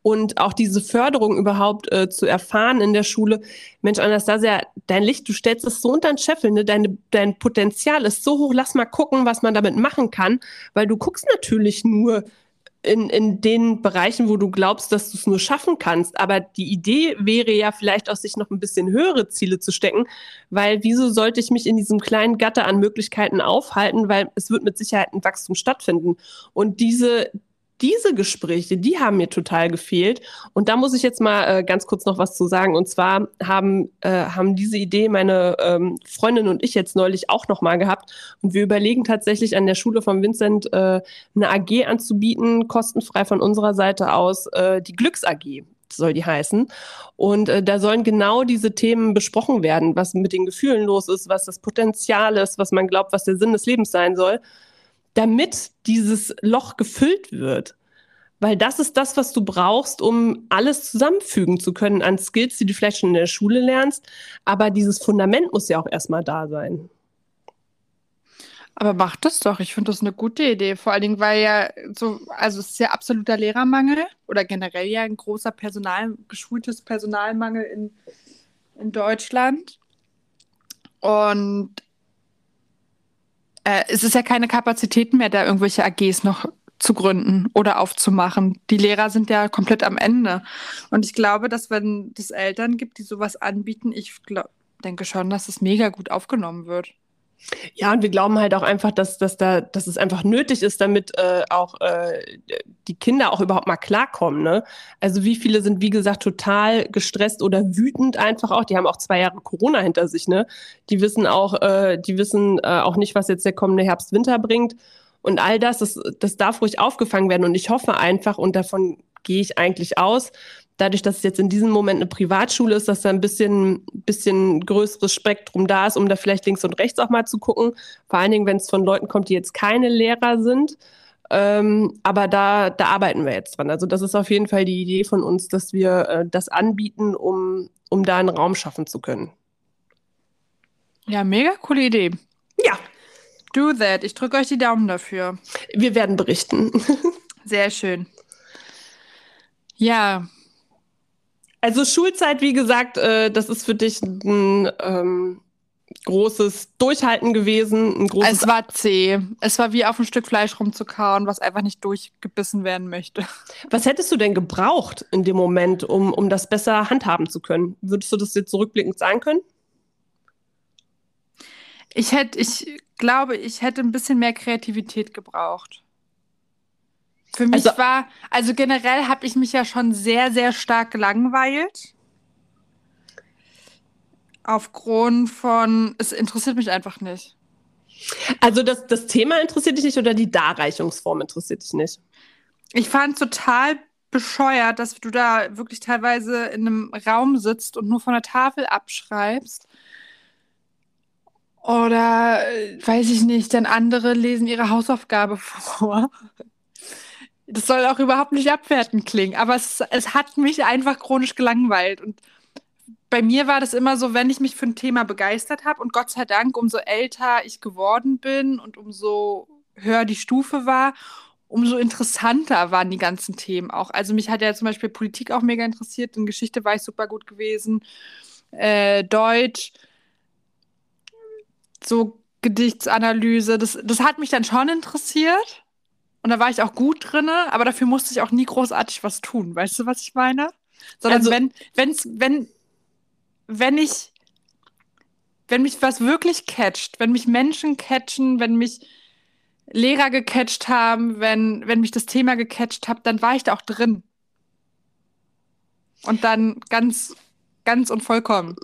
Und auch diese Förderung überhaupt äh, zu erfahren in der Schule. Mensch, Anastasia, dein Licht, du stellst es so unter den Scheffel, ne? Deine, dein Potenzial ist so hoch, lass mal gucken, was man damit machen kann, weil du guckst natürlich nur in, in den Bereichen, wo du glaubst, dass du es nur schaffen kannst. Aber die Idee wäre ja vielleicht auch, sich noch ein bisschen höhere Ziele zu stecken, weil wieso sollte ich mich in diesem kleinen Gatter an Möglichkeiten aufhalten, weil es wird mit Sicherheit ein Wachstum stattfinden. Und diese, diese Gespräche, die haben mir total gefehlt. Und da muss ich jetzt mal äh, ganz kurz noch was zu sagen. Und zwar haben, äh, haben diese Idee meine ähm, Freundin und ich jetzt neulich auch noch mal gehabt. Und wir überlegen tatsächlich an der Schule von Vincent äh, eine AG anzubieten, kostenfrei von unserer Seite aus, äh, die Glücks AG soll die heißen. Und äh, da sollen genau diese Themen besprochen werden, was mit den Gefühlen los ist, was das Potenzial ist, was man glaubt, was der Sinn des Lebens sein soll damit dieses Loch gefüllt wird. Weil das ist das, was du brauchst, um alles zusammenfügen zu können an Skills, die du vielleicht schon in der Schule lernst. Aber dieses Fundament muss ja auch erstmal da sein. Aber mach das doch. Ich finde das eine gute Idee. Vor allen Dingen, weil ja so, also es ist ja absoluter Lehrermangel oder generell ja ein großer Personal, geschultes Personalmangel in, in Deutschland. Und äh, es ist ja keine Kapazitäten mehr, da irgendwelche AGs noch zu gründen oder aufzumachen. Die Lehrer sind ja komplett am Ende. Und ich glaube, dass wenn es Eltern gibt, die sowas anbieten, ich glaub, denke schon, dass es mega gut aufgenommen wird. Ja, und wir glauben halt auch einfach, dass, dass, da, dass es einfach nötig ist, damit äh, auch äh, die Kinder auch überhaupt mal klarkommen. Ne? Also wie viele sind, wie gesagt, total gestresst oder wütend einfach auch. Die haben auch zwei Jahre Corona hinter sich. Ne? Die wissen auch, äh, die wissen äh, auch nicht, was jetzt der kommende Herbst-Winter bringt. Und all das, das, das darf ruhig aufgefangen werden. Und ich hoffe einfach, und davon gehe ich eigentlich aus, dadurch, dass es jetzt in diesem Moment eine Privatschule ist, dass da ein bisschen, bisschen größeres Spektrum da ist, um da vielleicht links und rechts auch mal zu gucken. Vor allen Dingen, wenn es von Leuten kommt, die jetzt keine Lehrer sind. Ähm, aber da, da arbeiten wir jetzt dran. Also das ist auf jeden Fall die Idee von uns, dass wir äh, das anbieten, um, um da einen Raum schaffen zu können. Ja, mega coole Idee. Ja. Do that. Ich drücke euch die Daumen dafür. Wir werden berichten. [laughs] Sehr schön. Ja, also Schulzeit, wie gesagt, äh, das ist für dich ein, ähm, großes Durchhalten gewesen, ein großes. Es war zäh. Es war wie auf ein Stück Fleisch rumzukauen, was einfach nicht durchgebissen werden möchte. [laughs] Was hättest du denn gebraucht in dem Moment, um, um das besser handhaben zu können? Würdest du das jetzt zurückblickend sagen können? Ich hätte, ich glaube, ich hätte ein bisschen mehr Kreativität gebraucht. Für mich also, war, also generell habe ich mich ja schon sehr, sehr stark gelangweilt. Aufgrund von, es interessiert mich einfach nicht. Also das, das Thema interessiert dich nicht oder die Darreichungsform interessiert dich nicht? Ich fand total bescheuert, dass du da wirklich teilweise in einem Raum sitzt und nur von der Tafel abschreibst. Oder weiß ich nicht, dann andere lesen ihre Hausaufgabe [laughs] vor. Das soll auch überhaupt nicht abwertend klingen, aber es, es hat mich einfach chronisch gelangweilt. Und bei mir war das immer so, wenn ich mich für ein Thema begeistert habe und Gott sei Dank, umso älter ich geworden bin und umso höher die Stufe war, umso interessanter waren die ganzen Themen auch. Also mich hat ja zum Beispiel Politik auch mega interessiert, in Geschichte war ich super gut gewesen, äh, Deutsch, so Gedichtsanalyse, das, das hat mich dann schon interessiert. Und da war ich auch gut drin, aber dafür musste ich auch nie großartig was tun. Weißt du, was ich meine? Sondern also, wenn, wenn's, wenn, wenn ich, wenn mich was wirklich catcht, wenn mich Menschen catchen, wenn mich Lehrer gecatcht haben, wenn, wenn mich das Thema gecatcht hat, dann war ich da auch drin. Und dann ganz, ganz und vollkommen.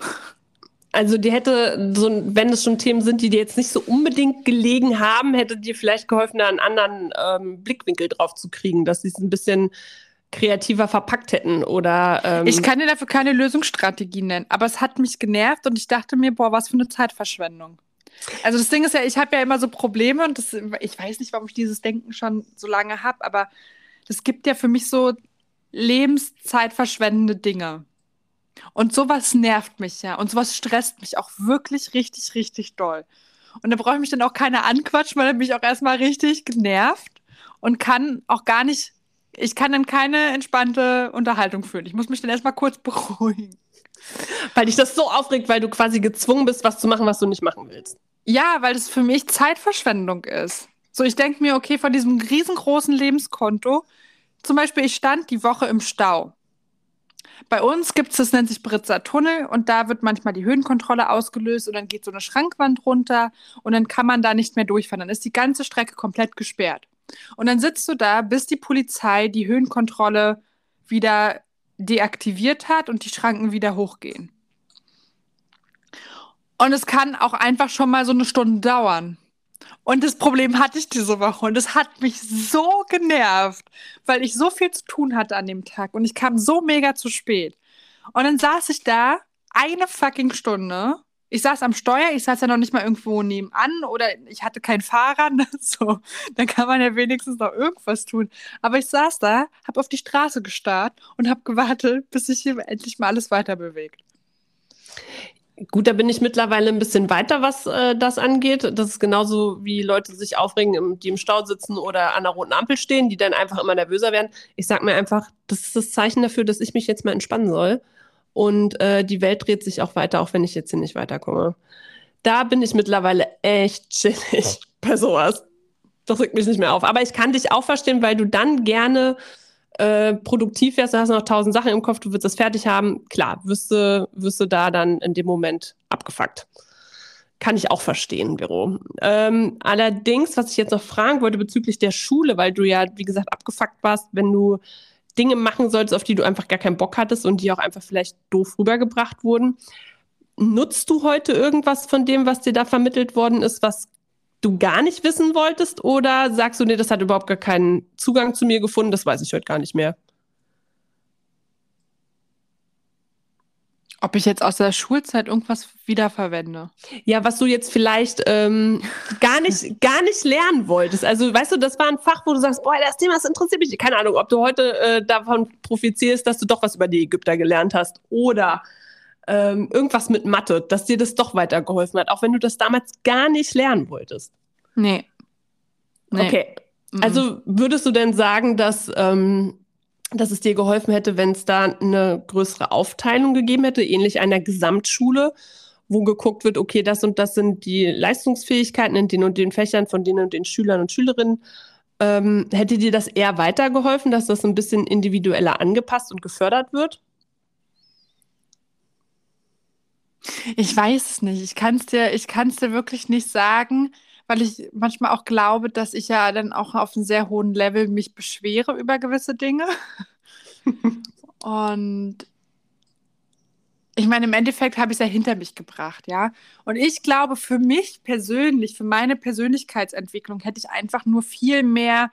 Also die hätte, so, wenn es schon Themen sind, die dir jetzt nicht so unbedingt gelegen haben, hätte dir vielleicht geholfen, da einen anderen ähm, Blickwinkel drauf zu kriegen, dass sie es ein bisschen kreativer verpackt hätten oder. Ähm ich kann dir dafür keine Lösungsstrategie nennen, aber es hat mich genervt und ich dachte mir, boah, was für eine Zeitverschwendung. Also das Ding ist ja, ich habe ja immer so Probleme und das, ich weiß nicht, warum ich dieses Denken schon so lange habe, aber das gibt ja für mich so lebenszeitverschwendende Dinge. Und sowas nervt mich ja. Und sowas stresst mich auch wirklich richtig, richtig doll. Und da brauche ich mich dann auch keiner anquatschen, weil er mich auch erstmal richtig genervt und kann auch gar nicht, ich kann dann keine entspannte Unterhaltung führen. Ich muss mich dann erstmal kurz [laughs] beruhigen. Weil dich das so aufregt, weil du quasi gezwungen bist, was zu machen, was du nicht machen willst. Ja, weil das für mich Zeitverschwendung ist. So, ich denke mir, okay, von diesem riesengroßen Lebenskonto, zum Beispiel, ich stand die Woche im Stau. Bei uns gibt es, das nennt sich Britzer Tunnel und da wird manchmal die Höhenkontrolle ausgelöst und dann geht so eine Schrankwand runter und dann kann man da nicht mehr durchfahren. Dann ist die ganze Strecke komplett gesperrt. Und dann sitzt du da, bis die Polizei die Höhenkontrolle wieder deaktiviert hat und die Schranken wieder hochgehen. Und es kann auch einfach schon mal so eine Stunde dauern. Und das Problem hatte ich diese Woche und es hat mich so genervt, weil ich so viel zu tun hatte an dem Tag und ich kam so mega zu spät. Und dann saß ich da eine fucking Stunde. Ich saß am Steuer, ich saß ja noch nicht mal irgendwo nebenan oder ich hatte kein Fahrrad. [laughs] So, dann kann man ja wenigstens noch irgendwas tun. Aber ich saß da, habe auf die Straße gestarrt und habe gewartet, bis sich hier endlich mal alles weiter bewegt. Gut, da bin ich mittlerweile ein bisschen weiter, was äh, das angeht. Das ist genauso wie Leute sich aufregen, die im Stau sitzen oder an der roten Ampel stehen, die dann einfach immer nervöser werden. Ich sag mir einfach, das ist das Zeichen dafür, dass ich mich jetzt mal entspannen soll. Und äh, die Welt dreht sich auch weiter, auch wenn ich jetzt hier nicht weiterkomme. Da bin ich mittlerweile echt chillig bei sowas. Das regt mich nicht mehr auf. Aber ich kann dich auch verstehen, weil du dann gerne äh, produktiv wärst, du hast noch tausend Sachen im Kopf, du willst das fertig haben, klar, wirst du, wirst du da dann in dem Moment abgefuckt. Kann ich auch verstehen, Vero. Ähm, allerdings, was ich jetzt noch fragen wollte bezüglich der Schule, weil du ja, wie gesagt, abgefuckt warst, wenn du Dinge machen solltest, auf die du einfach gar keinen Bock hattest und die auch einfach vielleicht doof rübergebracht wurden. Nutzt du heute irgendwas von dem, was dir da vermittelt worden ist, was du gar nicht wissen wolltest? Oder sagst du, nee, das hat überhaupt gar keinen Zugang zu mir gefunden, das weiß ich heute gar nicht mehr? Ob ich jetzt aus der Schulzeit irgendwas wiederverwende? Ja, was du jetzt vielleicht ähm, [laughs] gar, nicht, gar nicht lernen wolltest. Also, weißt du, das war ein Fach, wo du sagst, boah, das Thema das interessiert mich. Keine Ahnung, ob du heute äh, davon profitierst, dass du doch was über die Ägypter gelernt hast. Oder ähm, irgendwas mit Mathe, dass dir das doch weitergeholfen hat, auch wenn du das damals gar nicht lernen wolltest. Nee. nee. Okay. Mhm. Also würdest du denn sagen, dass, ähm, dass es dir geholfen hätte, wenn es da eine größere Aufteilung gegeben hätte, ähnlich einer Gesamtschule? wo geguckt wird, okay, das und das sind die Leistungsfähigkeiten in den und den Fächern von den und den Schülern und Schülerinnen. Ähm, hätte dir das eher weitergeholfen, dass das ein bisschen individueller angepasst und gefördert wird? Ich weiß es nicht. Ich kann es dir, ich dir wirklich nicht sagen, weil ich manchmal auch glaube, dass ich ja dann auch auf einem sehr hohen Level mich beschwere über gewisse Dinge. [laughs] Und ich meine, im Endeffekt habe ich es ja hinter mich gebracht, ja. Und ich glaube, für mich persönlich, für meine Persönlichkeitsentwicklung hätte ich einfach nur viel mehr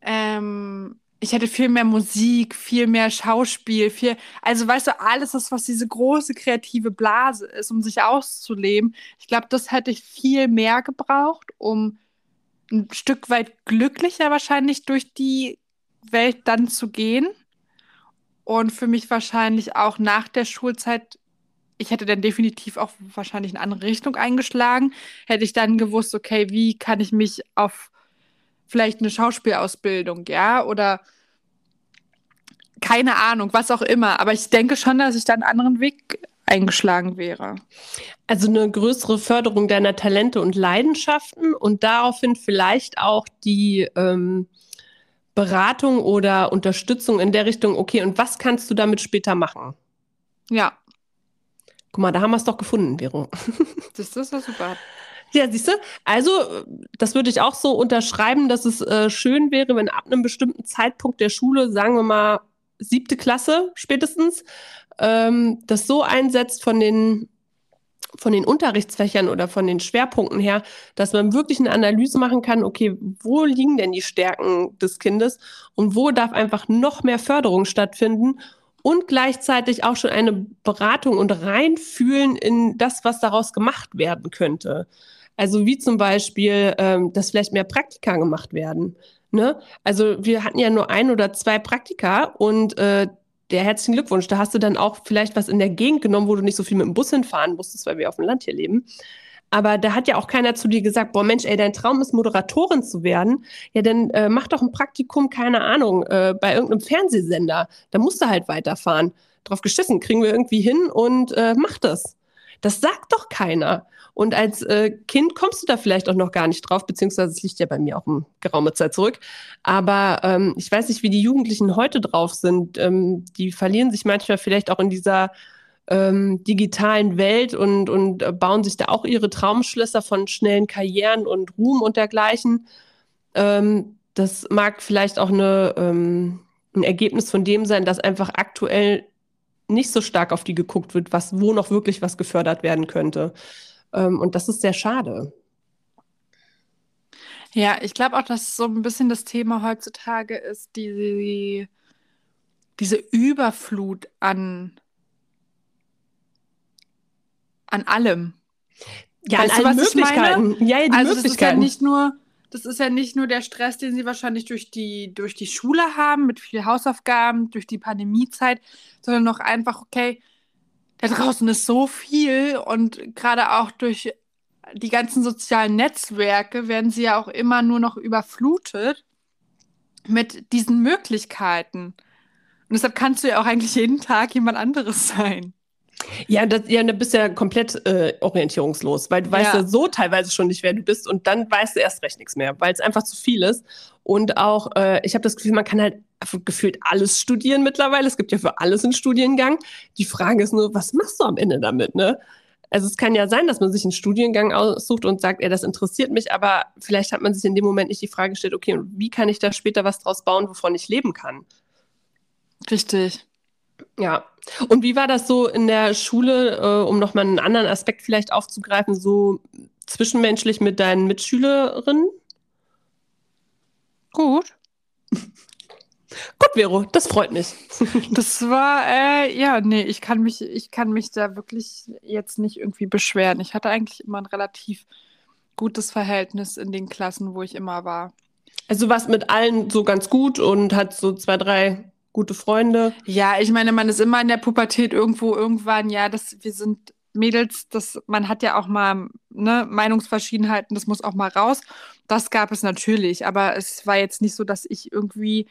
ähm, ich hätte viel mehr Musik, viel mehr Schauspiel, viel, also weißt du, alles das, was diese große kreative Blase ist, um sich auszuleben. Ich glaube, das hätte ich viel mehr gebraucht, um ein Stück weit glücklicher wahrscheinlich durch die Welt dann zu gehen. Und für mich wahrscheinlich auch nach der Schulzeit, ich hätte dann definitiv auch wahrscheinlich eine andere Richtung eingeschlagen, hätte ich dann gewusst, okay, wie kann ich mich auf vielleicht eine Schauspielausbildung, ja, oder keine Ahnung, was auch immer. Aber ich denke schon, dass ich da einen anderen Weg eingeschlagen wäre. Also eine größere Förderung deiner Talente und Leidenschaften und daraufhin vielleicht auch die ähm, Beratung oder Unterstützung in der Richtung, okay, und was kannst du damit später machen? Ja. Guck mal, da haben wir es doch gefunden, Vero. Das ist ja super. Ja, siehst du? Also, das würde ich auch so unterschreiben, dass es äh, schön wäre, wenn ab einem bestimmten Zeitpunkt der Schule, sagen wir mal siebte Klasse spätestens, ähm, das so einsetzt von den von den Unterrichtsfächern oder von den Schwerpunkten her, dass man wirklich eine Analyse machen kann, okay, wo liegen denn die Stärken des Kindes und wo darf einfach noch mehr Förderung stattfinden und gleichzeitig auch schon eine Beratung und reinfühlen in das, was daraus gemacht werden könnte. Also wie zum Beispiel, ähm, dass vielleicht mehr Praktika gemacht werden. Ne? Also wir hatten ja nur ein oder zwei Praktika und äh, der herzlichen Glückwunsch. Da hast du dann auch vielleicht was in der Gegend genommen, wo du nicht so viel mit dem Bus hinfahren musstest, weil wir auf dem Land hier leben. Aber da hat ja auch keiner zu dir gesagt, boah Mensch, ey, dein Traum ist Moderatorin zu werden. Ja, dann äh, mach doch ein Praktikum, keine Ahnung, äh, bei irgendeinem Fernsehsender. Da musst du halt weiterfahren. Drauf geschissen, kriegen wir irgendwie hin und äh, mach das. Das sagt doch keiner. Und als äh, Kind kommst du da vielleicht auch noch gar nicht drauf, beziehungsweise es liegt ja bei mir auch eine geraume Zeit zurück. Aber ähm, ich weiß nicht, wie die Jugendlichen heute drauf sind. Ähm, die verlieren sich manchmal vielleicht auch in dieser ähm, digitalen Welt und, und äh, bauen sich da auch ihre Traumschlösser von schnellen Karrieren und Ruhm und dergleichen. Ähm, das mag vielleicht auch eine, ähm, ein Ergebnis von dem sein, dass einfach aktuell nicht so stark auf die geguckt wird, was, wo noch wirklich was gefördert werden könnte. Ähm, und das ist sehr schade. Ja, ich glaube auch, dass so ein bisschen das Thema heutzutage ist, die, diese Überflut an, an allem. Ja, weißt an allen Möglichkeiten. Ja, ja, die also Möglichkeiten. Das ist ja nicht nur das ist ja nicht nur der Stress, den sie wahrscheinlich durch die, durch die Schule haben, mit vielen Hausaufgaben, durch die Pandemiezeit, sondern noch einfach, okay, da draußen ist so viel und gerade auch durch die ganzen sozialen Netzwerke werden sie ja auch immer nur noch überflutet mit diesen Möglichkeiten. Und deshalb kannst du ja auch eigentlich jeden Tag jemand anderes sein. Ja, das, ja, du bist ja komplett äh, orientierungslos, weil du weißt ja. ja so teilweise schon nicht, wer du bist und dann weißt du erst recht nichts mehr, weil es einfach zu viel ist. Und auch, äh, ich habe das Gefühl, man kann halt gefühlt alles studieren mittlerweile. Es gibt ja für alles einen Studiengang. Die Frage ist nur, was machst du am Ende damit, ne? Also es kann ja sein, dass man sich einen Studiengang aussucht und sagt, ey, das interessiert mich, aber vielleicht hat man sich in dem Moment nicht die Frage gestellt, okay, wie kann ich da später was draus bauen, wovon ich leben kann? Richtig. Ja. Und wie war das so in der Schule, äh, um nochmal einen anderen Aspekt vielleicht aufzugreifen, so zwischenmenschlich mit deinen Mitschülerinnen? Gut. Gut, Vero, das freut mich. [laughs] Das war, äh, ja, nee, ich kann mich, ich kann mich da wirklich jetzt nicht irgendwie beschweren. Ich hatte eigentlich immer ein relativ gutes Verhältnis in den Klassen, wo ich immer war. Also was mit allen so ganz gut und hat so zwei, drei gute Freunde. Ja, ich meine, man ist immer in der Pubertät irgendwo irgendwann, ja, das, wir sind Mädels, das, man hat ja auch mal ne, Meinungsverschiedenheiten, das muss auch mal raus. Das gab es natürlich, aber es war jetzt nicht so, dass ich irgendwie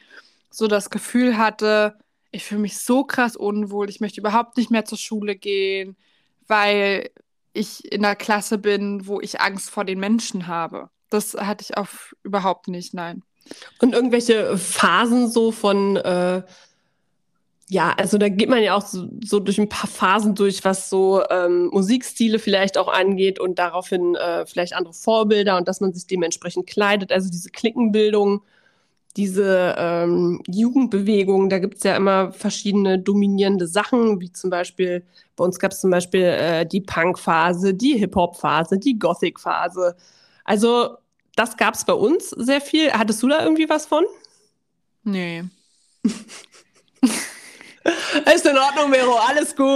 so das Gefühl hatte, ich fühle mich so krass unwohl, ich möchte überhaupt nicht mehr zur Schule gehen, weil ich in einer Klasse bin, wo ich Angst vor den Menschen habe. Das hatte ich auch überhaupt nicht, nein. Und irgendwelche Phasen so von, äh, ja, also da geht man ja auch so, so, durch ein paar Phasen durch, was so ähm, Musikstile vielleicht auch angeht und daraufhin äh, vielleicht andere Vorbilder und dass man sich dementsprechend kleidet. Also diese Klickenbildung diese ähm, Jugendbewegung, da gibt es ja immer verschiedene dominierende Sachen, wie zum Beispiel, bei uns gab es zum Beispiel äh, die Punk-Phase, die Hip-Hop-Phase, die Gothic-Phase. Also das gab es bei uns sehr viel. Hattest du da irgendwie was von? Nee. [laughs] Ist in Ordnung, Vero, alles gut.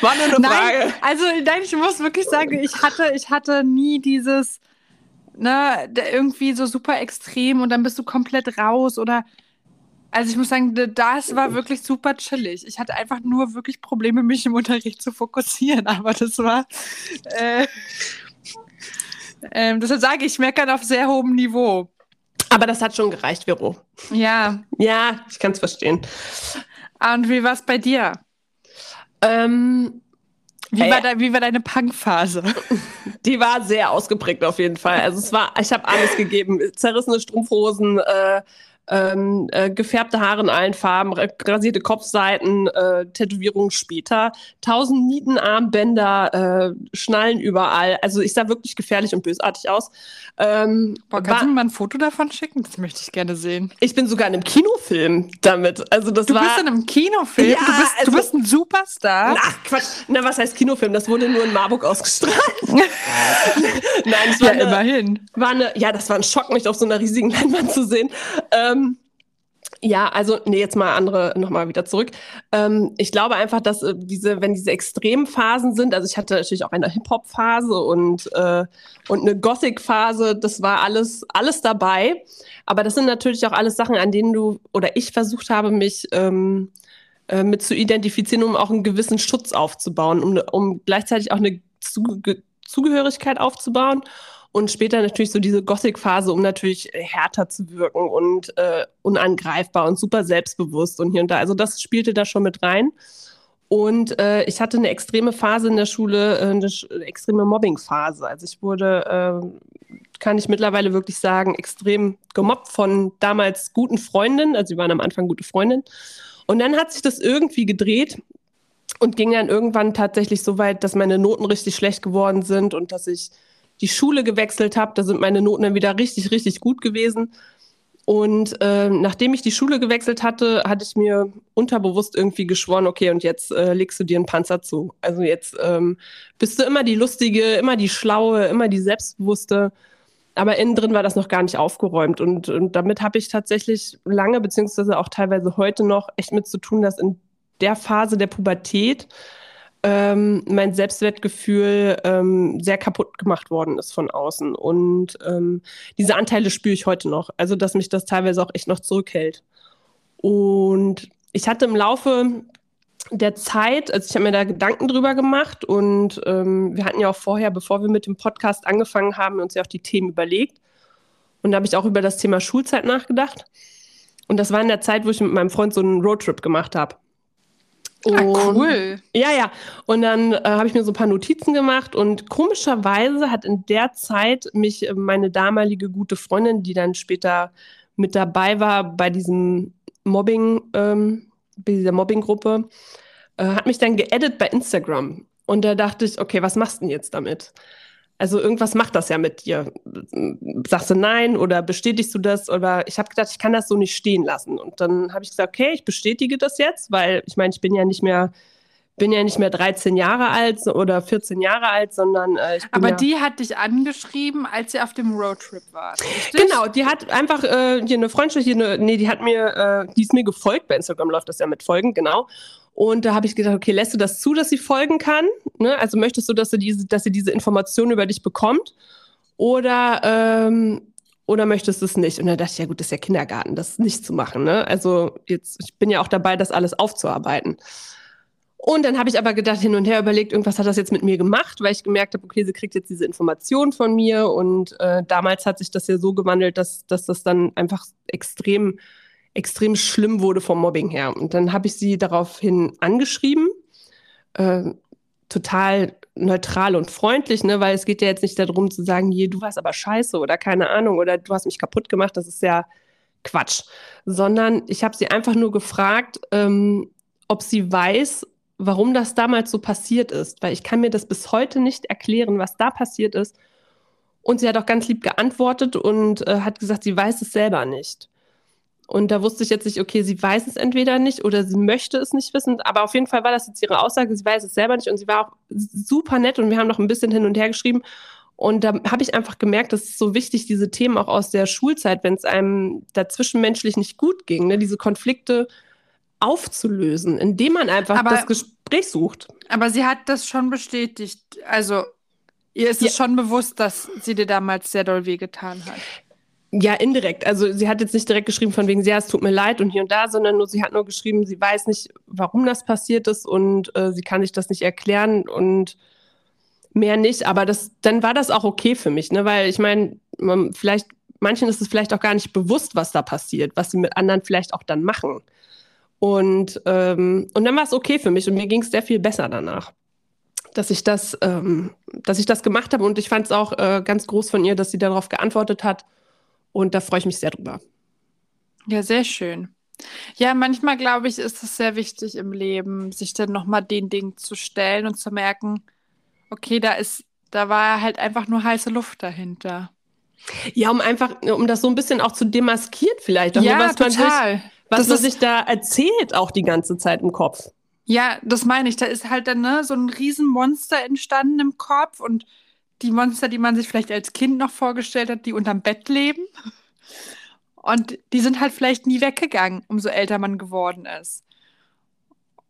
War nur eine nein, Frage. Also, nein, ich muss wirklich sagen, ich hatte, ich hatte nie dieses, ne, irgendwie so super extrem und dann bist du komplett raus oder also ich muss sagen, das war wirklich super chillig. Ich hatte einfach nur wirklich Probleme, mich im Unterricht zu fokussieren, [laughs] aber das war äh, äh, deshalb sage ich, ich meckern auf sehr hohem Niveau. Aber das hat schon gereicht, Vero. Ja. Ja, ich kann es verstehen. Und wie war es bei dir? Ähm, wie, war de wie war deine Punk-Phase? [laughs] Die war sehr ausgeprägt auf jeden Fall. Also es war, ich habe alles gegeben. Zerrissene Strumpfhosen, äh, ähm, äh, gefärbte Haare in allen Farben, rasierte Kopfseiten, äh, Tätowierungen später, tausend Nietenarmbänder, äh, Schnallen überall. Also ich sah wirklich gefährlich und bösartig aus. Ähm, Boah, kannst war, du mir mal ein Foto davon schicken? Das möchte ich gerne sehen. Ich bin sogar in einem Kinofilm damit. Also das du war, bist in einem Kinofilm? Ja, du, bist, also, du bist ein Superstar? Ach Quatsch. Na, was heißt Kinofilm? Das wurde nur in Marburg ausgestrahlt. [laughs] Nein, es war ja, eine, immerhin. War eine, ja, das war ein Schock, mich auf so einer riesigen Leinwand zu sehen. Ähm, ja, also, nee, jetzt mal andere nochmal wieder zurück. Ähm, ich glaube einfach, dass äh, diese, wenn diese Extremphasen sind, also ich hatte natürlich auch eine Hip-Hop-Phase und, äh, und eine Gothic-Phase, das war alles, alles dabei. Aber das sind natürlich auch alles Sachen, an denen du oder ich versucht habe, mich ähm, äh, mit zu identifizieren, um auch einen gewissen Schutz aufzubauen, um, um gleichzeitig auch eine Zuge Zugehörigkeit aufzubauen und später natürlich so diese Gothic-Phase, um natürlich härter zu wirken und äh, unangreifbar und super selbstbewusst und hier und da. Also das spielte da schon mit rein. Und äh, ich hatte eine extreme Phase in der Schule, äh, eine, extreme Mobbing-Phase. Also ich wurde, äh, kann ich mittlerweile wirklich sagen, extrem gemobbt von damals guten Freundinnen. Also sie waren am Anfang gute Freundinnen. Und dann hat sich das irgendwie gedreht und ging dann irgendwann tatsächlich so weit, dass meine Noten richtig schlecht geworden sind und dass ich die Schule gewechselt habe. Da sind meine Noten dann wieder richtig, richtig gut gewesen. Und äh, nachdem ich die Schule gewechselt hatte, hatte ich mir unterbewusst irgendwie geschworen, okay, und jetzt äh, legst du dir einen Panzer zu. Also jetzt ähm, bist du immer die Lustige, immer die Schlaue, immer die Selbstbewusste. Aber innen drin war das noch gar nicht aufgeräumt. Und, und damit habe ich tatsächlich lange, beziehungsweise auch teilweise heute noch, echt mit zu tun, dass in der Phase der Pubertät ähm, mein Selbstwertgefühl ähm, sehr kaputt gemacht worden ist von außen. Und ähm, diese Anteile spüre ich heute noch. Also, dass mich das teilweise auch echt noch zurückhält. Und ich hatte im Laufe der Zeit, also ich habe mir da Gedanken drüber gemacht und ähm, wir hatten ja auch vorher, bevor wir mit dem Podcast angefangen haben, uns ja auch die Themen überlegt. Und da habe ich auch über das Thema Schulzeit nachgedacht. Und das war in der Zeit, wo ich mit meinem Freund so einen Roadtrip gemacht habe. Und, ah, cool. Ja, ja. Und dann äh, habe ich mir so ein paar Notizen gemacht und komischerweise hat in der Zeit mich äh, meine damalige gute Freundin, die dann später mit dabei war bei diesem Mobbing, ähm, bei dieser Mobbinggruppe, äh, hat mich dann geedit bei Instagram. Und da dachte ich, okay, was machst du denn jetzt damit? Also irgendwas macht das ja mit dir. Sagst du nein oder bestätigst du das? Oder ich habe gedacht, ich kann das so nicht stehen lassen. Und dann habe ich gesagt, okay, ich bestätige das jetzt, weil ich meine, ich bin ja nicht mehr bin ja nicht mehr 13 Jahre alt oder 14 Jahre alt, sondern äh, Aber ja die hat dich angeschrieben, als ihr auf dem Roadtrip wart. Genau, die hat einfach äh, hier eine Freundschaft, hier eine, nee, die hat mir, äh, die ist mir gefolgt, bei Instagram läuft das ja mit Folgen, genau. Und da habe ich gedacht, okay, lässt du das zu, dass sie folgen kann? Ne? Also möchtest du, dass sie diese, dass sie diese Informationen über dich bekommt? Oder, ähm, oder möchtest du es nicht? Und dann dachte ich, ja gut, das ist ja Kindergarten, das nicht zu machen. Ne? Also jetzt, ich bin ja auch dabei, das alles aufzuarbeiten. Und dann habe ich aber gedacht, hin und her überlegt, irgendwas hat das jetzt mit mir gemacht, weil ich gemerkt habe, okay, sie kriegt jetzt diese Information von mir. Und äh, damals hat sich das ja so gewandelt, dass, dass das dann einfach extrem extrem schlimm wurde vom Mobbing her. Und dann habe ich sie daraufhin angeschrieben. Äh, total neutral und freundlich, ne, weil es geht ja jetzt nicht darum zu sagen, hier, du warst aber scheiße oder keine Ahnung oder du hast mich kaputt gemacht, das ist ja Quatsch, sondern ich habe sie einfach nur gefragt, ähm, ob sie weiß, warum das damals so passiert ist, weil ich kann mir das bis heute nicht erklären, was da passiert ist. Und sie hat auch ganz lieb geantwortet und äh, hat gesagt, sie weiß es selber nicht. Und da wusste ich jetzt nicht, okay, sie weiß es entweder nicht oder sie möchte es nicht wissen. Aber auf jeden Fall war das jetzt ihre Aussage, sie weiß es selber nicht. Und sie war auch super nett und wir haben noch ein bisschen hin und her geschrieben. Und da habe ich einfach gemerkt, das ist so wichtig, diese Themen auch aus der Schulzeit, wenn es einem dazwischenmenschlich nicht gut ging, ne, diese Konflikte aufzulösen, indem man einfach aber, das Gespräch sucht. Aber sie hat das schon bestätigt. Also ihr ist ja. es schon bewusst, dass sie dir damals sehr doll wehgetan hat. Ja, indirekt. Also sie hat jetzt nicht direkt geschrieben von wegen, ja, es tut mir leid und hier und da, sondern nur sie hat nur geschrieben, sie weiß nicht, warum das passiert ist und äh, sie kann sich das nicht erklären und mehr nicht. Aber das, dann war das auch okay für mich, ne? Weil ich meine, vielleicht, manchen ist es vielleicht auch gar nicht bewusst, was da passiert, was sie mit anderen vielleicht auch dann machen. Und, ähm, und dann war es okay für mich und mir ging es sehr viel besser danach, dass ich das, ähm, dass ich das gemacht habe. Und ich fand es auch äh, ganz groß von ihr, dass sie darauf geantwortet hat und da freue ich mich sehr drüber. Ja, sehr schön. Ja, manchmal glaube ich, ist es sehr wichtig im Leben, sich dann nochmal den Ding zu stellen und zu merken, okay, da ist, da war halt einfach nur heiße Luft dahinter. Ja, um einfach, um das so ein bisschen auch zu demaskieren vielleicht. Auch ja, was total. Man was man sich da erzählt auch die ganze Zeit im Kopf. Ja, das meine ich. Da ist halt dann ne, so ein Riesenmonster entstanden im Kopf und die Monster, die man sich vielleicht als Kind noch vorgestellt hat, die unterm Bett leben. Und die sind halt vielleicht nie weggegangen, umso älter man geworden ist.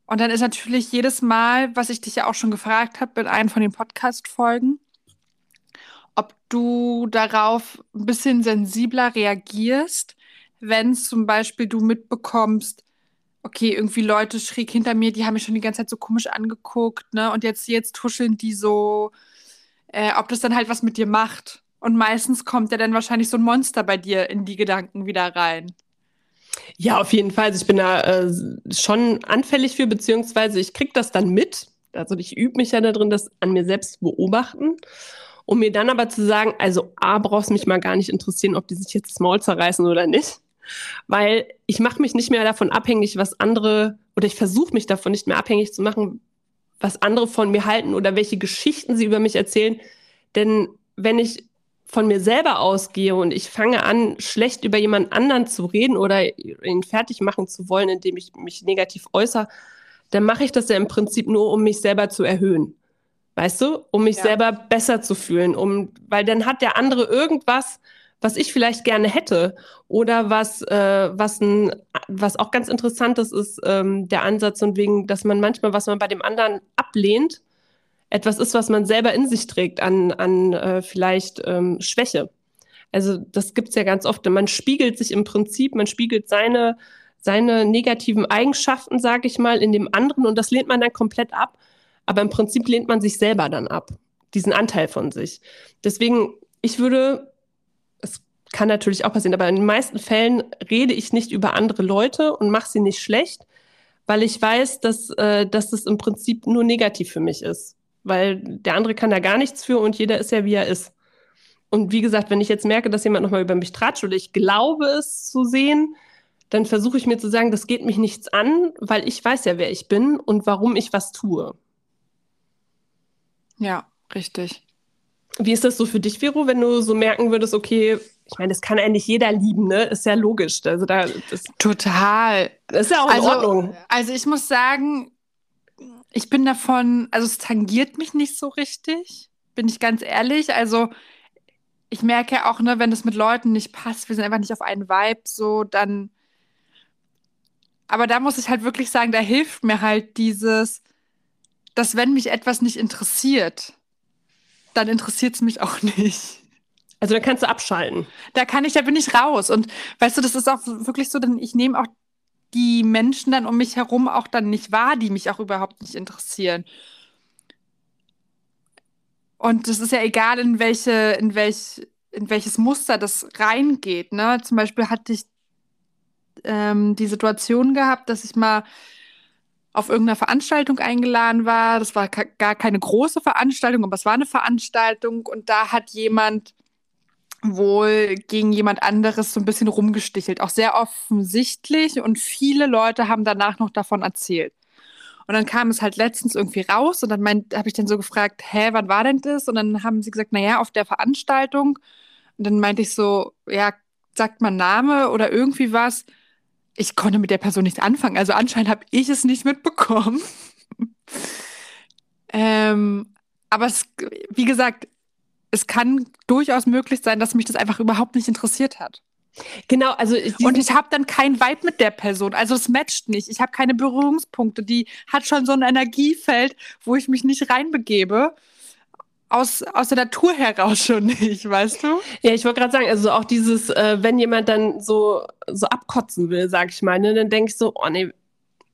Und dann ist natürlich jedes Mal, was ich dich ja auch schon gefragt habe in einem von den Podcast-Folgen, ob du darauf ein bisschen sensibler reagierst, wenn zum Beispiel du mitbekommst, okay, irgendwie Leute schräg hinter mir, die haben mich schon die ganze Zeit so komisch angeguckt, ne? Und jetzt, jetzt tuscheln die so äh, ob das dann halt was mit dir macht. Und meistens kommt ja dann wahrscheinlich so ein Monster bei dir in die Gedanken wieder rein. Ja, auf jeden Fall. Also ich bin da äh, schon anfällig für, beziehungsweise ich kriege das dann mit. Also ich übe mich ja da drin, das an mir selbst zu beobachten. Um mir dann aber zu sagen, also A, brauchst mich mal gar nicht interessieren, ob die sich jetzt das Maul zerreißen oder nicht. Weil ich mache mich nicht mehr davon abhängig, was andere, oder ich versuche mich davon nicht mehr abhängig zu machen, was andere von mir halten oder welche Geschichten sie über mich erzählen. Denn wenn ich von mir selber ausgehe und ich fange an, schlecht über jemand anderen zu reden oder ihn fertig machen zu wollen, indem ich mich negativ äußere, dann mache ich das ja im Prinzip nur, um mich selber zu erhöhen. Weißt du? Um mich ja. selber besser zu fühlen. Um, weil dann hat der andere irgendwas, was ich vielleicht gerne hätte oder was, äh, was, ein, was auch ganz interessant ist, ist ähm, der Ansatz und wegen, dass man manchmal, was man bei dem anderen ablehnt, etwas ist, was man selber in sich trägt an, an äh, vielleicht ähm, Schwäche. Also das gibt es ja ganz oft. Man spiegelt sich im Prinzip, man spiegelt seine, seine negativen Eigenschaften, sage ich mal, in dem anderen und das lehnt man dann komplett ab. Aber im Prinzip lehnt man sich selber dann ab, diesen Anteil von sich. Deswegen, ich würde kann natürlich auch passieren, aber in den meisten Fällen rede ich nicht über andere Leute und mache sie nicht schlecht, weil ich weiß, dass, äh, dass das im Prinzip nur negativ für mich ist. Weil der andere kann da gar nichts für und jeder ist ja, wie er ist. Und wie gesagt, wenn ich jetzt merke, dass jemand nochmal über mich tratscht oder ich glaube es zu sehen, dann versuche ich mir zu sagen, das geht mich nichts an, weil ich weiß ja, wer ich bin und warum ich was tue. Ja, richtig. Wie ist das so für dich, Vero, wenn du so merken würdest, okay, ich meine, das kann eigentlich jeder lieben, ne? Ist ja logisch. Also da, das, Total. Das ist ja auch in also, Ordnung. Also ich muss sagen, ich bin davon, also es tangiert mich nicht so richtig, bin ich ganz ehrlich. Also ich merke auch, ne, wenn es mit Leuten nicht passt, wir sind einfach nicht auf einen Vibe, so, dann. Aber da muss ich halt wirklich sagen, da hilft mir halt dieses, dass wenn mich etwas nicht interessiert, dann interessiert es mich auch nicht. Also da kannst du abschalten. Da kann ich, da bin ich raus. Und weißt du, das ist auch wirklich so, denn ich nehme auch die Menschen dann um mich herum auch dann nicht wahr, die mich auch überhaupt nicht interessieren. Und es ist ja egal, in welche, in welch, in welches Muster das reingeht. Ne? Zum Beispiel hatte ich ähm, die Situation gehabt, dass ich mal auf irgendeiner Veranstaltung eingeladen war. Das war gar keine große Veranstaltung, aber es war eine Veranstaltung und da hat jemand wohl gegen jemand anderes so ein bisschen rumgestichelt, auch sehr offensichtlich und viele Leute haben danach noch davon erzählt. Und dann kam es halt letztens irgendwie raus und dann habe ich dann so gefragt, hä, wann war denn das? Und dann haben sie gesagt, naja, auf der Veranstaltung. Und dann meinte ich so, ja, sagt man Name oder irgendwie was. Ich konnte mit der Person nicht anfangen. Also anscheinend habe ich es nicht mitbekommen. [laughs] ähm, aber es, wie gesagt, es kann durchaus möglich sein, dass mich das einfach überhaupt nicht interessiert hat. Genau, also und ich habe dann kein Vibe mit der Person, also es matcht nicht. Ich habe keine Berührungspunkte. Die hat schon so ein Energiefeld, wo ich mich nicht reinbegebe. Aus, aus der Natur heraus schon nicht, weißt du? Ja, ich wollte gerade sagen, also auch dieses, äh, wenn jemand dann so, so abkotzen will, sag ich mal, ne, dann denke ich so, oh nee,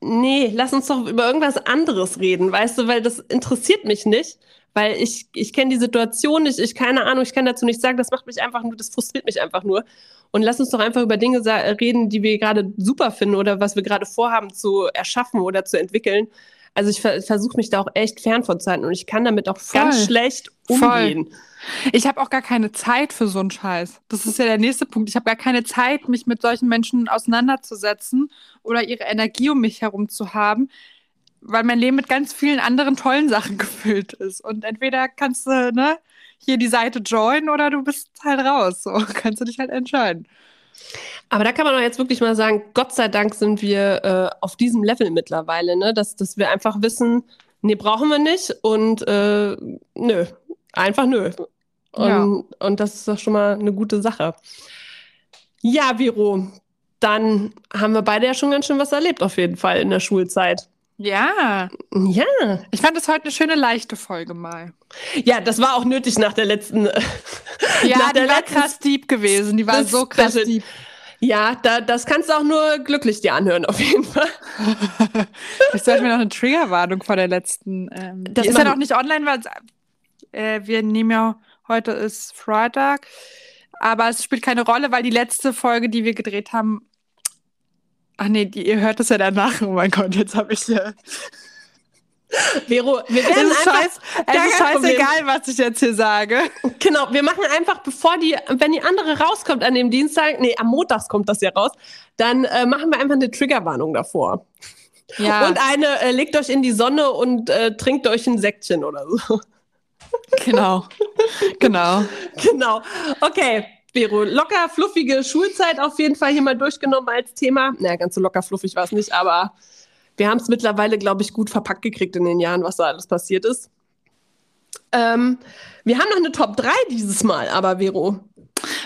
nee, lass uns doch über irgendwas anderes reden, weißt du, weil das interessiert mich nicht weil ich, ich kenne die Situation nicht, ich keine Ahnung, ich kann dazu nichts sagen, das macht mich einfach nur, das frustriert mich einfach nur. Und lass uns doch einfach über Dinge reden, die wir gerade super finden oder was wir gerade vorhaben zu erschaffen oder zu entwickeln. Also ich ver versuche mich da auch echt fern von zu halten und ich kann damit auch Voll. ganz schlecht umgehen. Voll. Ich habe auch gar keine Zeit für so einen Scheiß. Das ist ja der nächste Punkt. Ich habe gar keine Zeit, mich mit solchen Menschen auseinanderzusetzen oder ihre Energie um mich herum zu haben weil mein Leben mit ganz vielen anderen tollen Sachen [laughs] gefüllt ist. Und entweder kannst du ne, hier die Seite joinen oder du bist halt raus. So [laughs] kannst du dich halt entscheiden. Aber da kann man doch jetzt wirklich mal sagen, Gott sei Dank sind wir äh, auf diesem Level mittlerweile, ne? dass, dass wir einfach wissen, nee, brauchen wir nicht und äh, nö, einfach nö. Und, ja. und das ist doch schon mal eine gute Sache. Ja, Viro, dann haben wir beide ja schon ganz schön was erlebt, auf jeden Fall in der Schulzeit. Ja. Ja. Ich fand das heute eine schöne leichte Folge mal. Ja, das war auch nötig nach der letzten. [laughs] ja, nach die war letzten, krass deep gewesen. Die war so krass deep. Ja, da, das kannst du auch nur glücklich dir anhören, auf jeden Fall. [laughs] ich sollte mir noch eine Triggerwarnung vor der letzten. Ähm, das ist ja noch nicht online, weil äh, wir nehmen ja heute ist Freitag. Aber es spielt keine Rolle, weil die letzte Folge, die wir gedreht haben, Ach nee, die, ihr hört es ja danach. Oh mein Gott, jetzt habe ich ja. Vero, wir werden es ist, scheiß, es ist scheißegal, was ich jetzt hier sage. Genau, wir machen einfach, bevor die, wenn die andere rauskommt an dem Dienstag, nee, am Montag kommt das ja raus, dann äh, machen wir einfach eine Triggerwarnung davor. Ja. Und eine, äh, legt euch in die Sonne und äh, trinkt euch ein Säckchen oder so. Genau. genau. [laughs] Genau. Okay. Vero, locker fluffige Schulzeit auf jeden Fall hier mal durchgenommen als Thema. Naja, ganz so locker fluffig war es nicht, aber wir haben es mittlerweile, glaube ich, gut verpackt gekriegt in den Jahren, was da alles passiert ist. Ähm, wir haben noch eine Top 3 dieses Mal, aber Vero.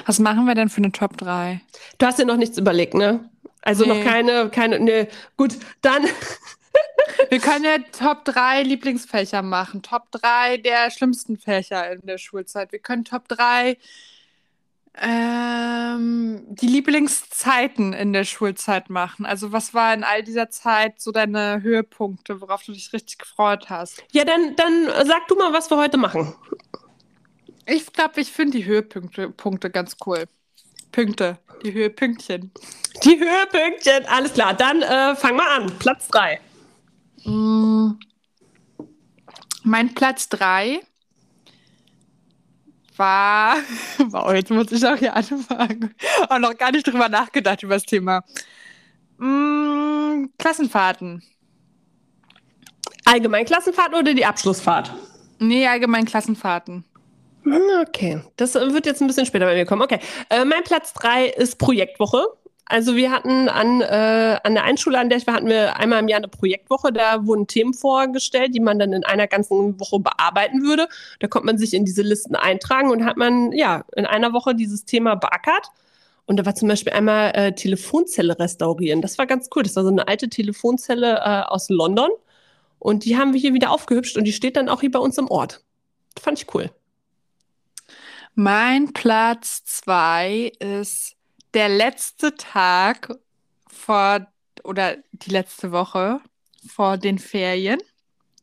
Was machen wir denn für eine Top 3? Du hast dir noch nichts überlegt, ne? Also nee. noch keine, keine, ne, gut, dann. [laughs] wir können ja Top 3 Lieblingsfächer machen. Top 3 der schlimmsten Fächer in der Schulzeit. Wir können Top 3 ähm, die Lieblingszeiten in der Schulzeit machen. Also was war in all dieser Zeit so deine Höhepunkte, worauf du dich richtig gefreut hast? Ja, dann, dann sag du mal, was wir heute machen. Ich glaube, ich finde die Höhepunkte Punkte ganz cool. Punkte, die Höhepünktchen. Die Höhepünktchen, alles klar. Dann äh, fang mal an. Platz 3. Mm. Mein Platz 3 war, [laughs] wow, jetzt muss ich auch hier anfangen. Und noch gar nicht drüber nachgedacht über das Thema. Mm, Klassenfahrten. Allgemein Klassenfahrten oder die Abschlussfahrt? Nee, allgemein Klassenfahrten. Okay, das wird jetzt ein bisschen später bei mir kommen. Okay, äh, mein Platz 3 ist Projektwoche. Also wir hatten an, äh, an der Einschule, an der ich war, hatten wir einmal im Jahr eine Projektwoche. Da wurden Themen vorgestellt, die man dann in einer ganzen Woche bearbeiten würde. Da konnte man sich in diese Listen eintragen und hat man ja in einer Woche dieses Thema beackert. Und da war zum Beispiel einmal äh, Telefonzelle restaurieren. Das war ganz cool. Das war so eine alte Telefonzelle äh, aus London. Und die haben wir hier wieder aufgehübscht und die steht dann auch hier bei uns im Ort. Fand ich cool. Mein Platz zwei ist der letzte Tag vor oder die letzte Woche vor den Ferien.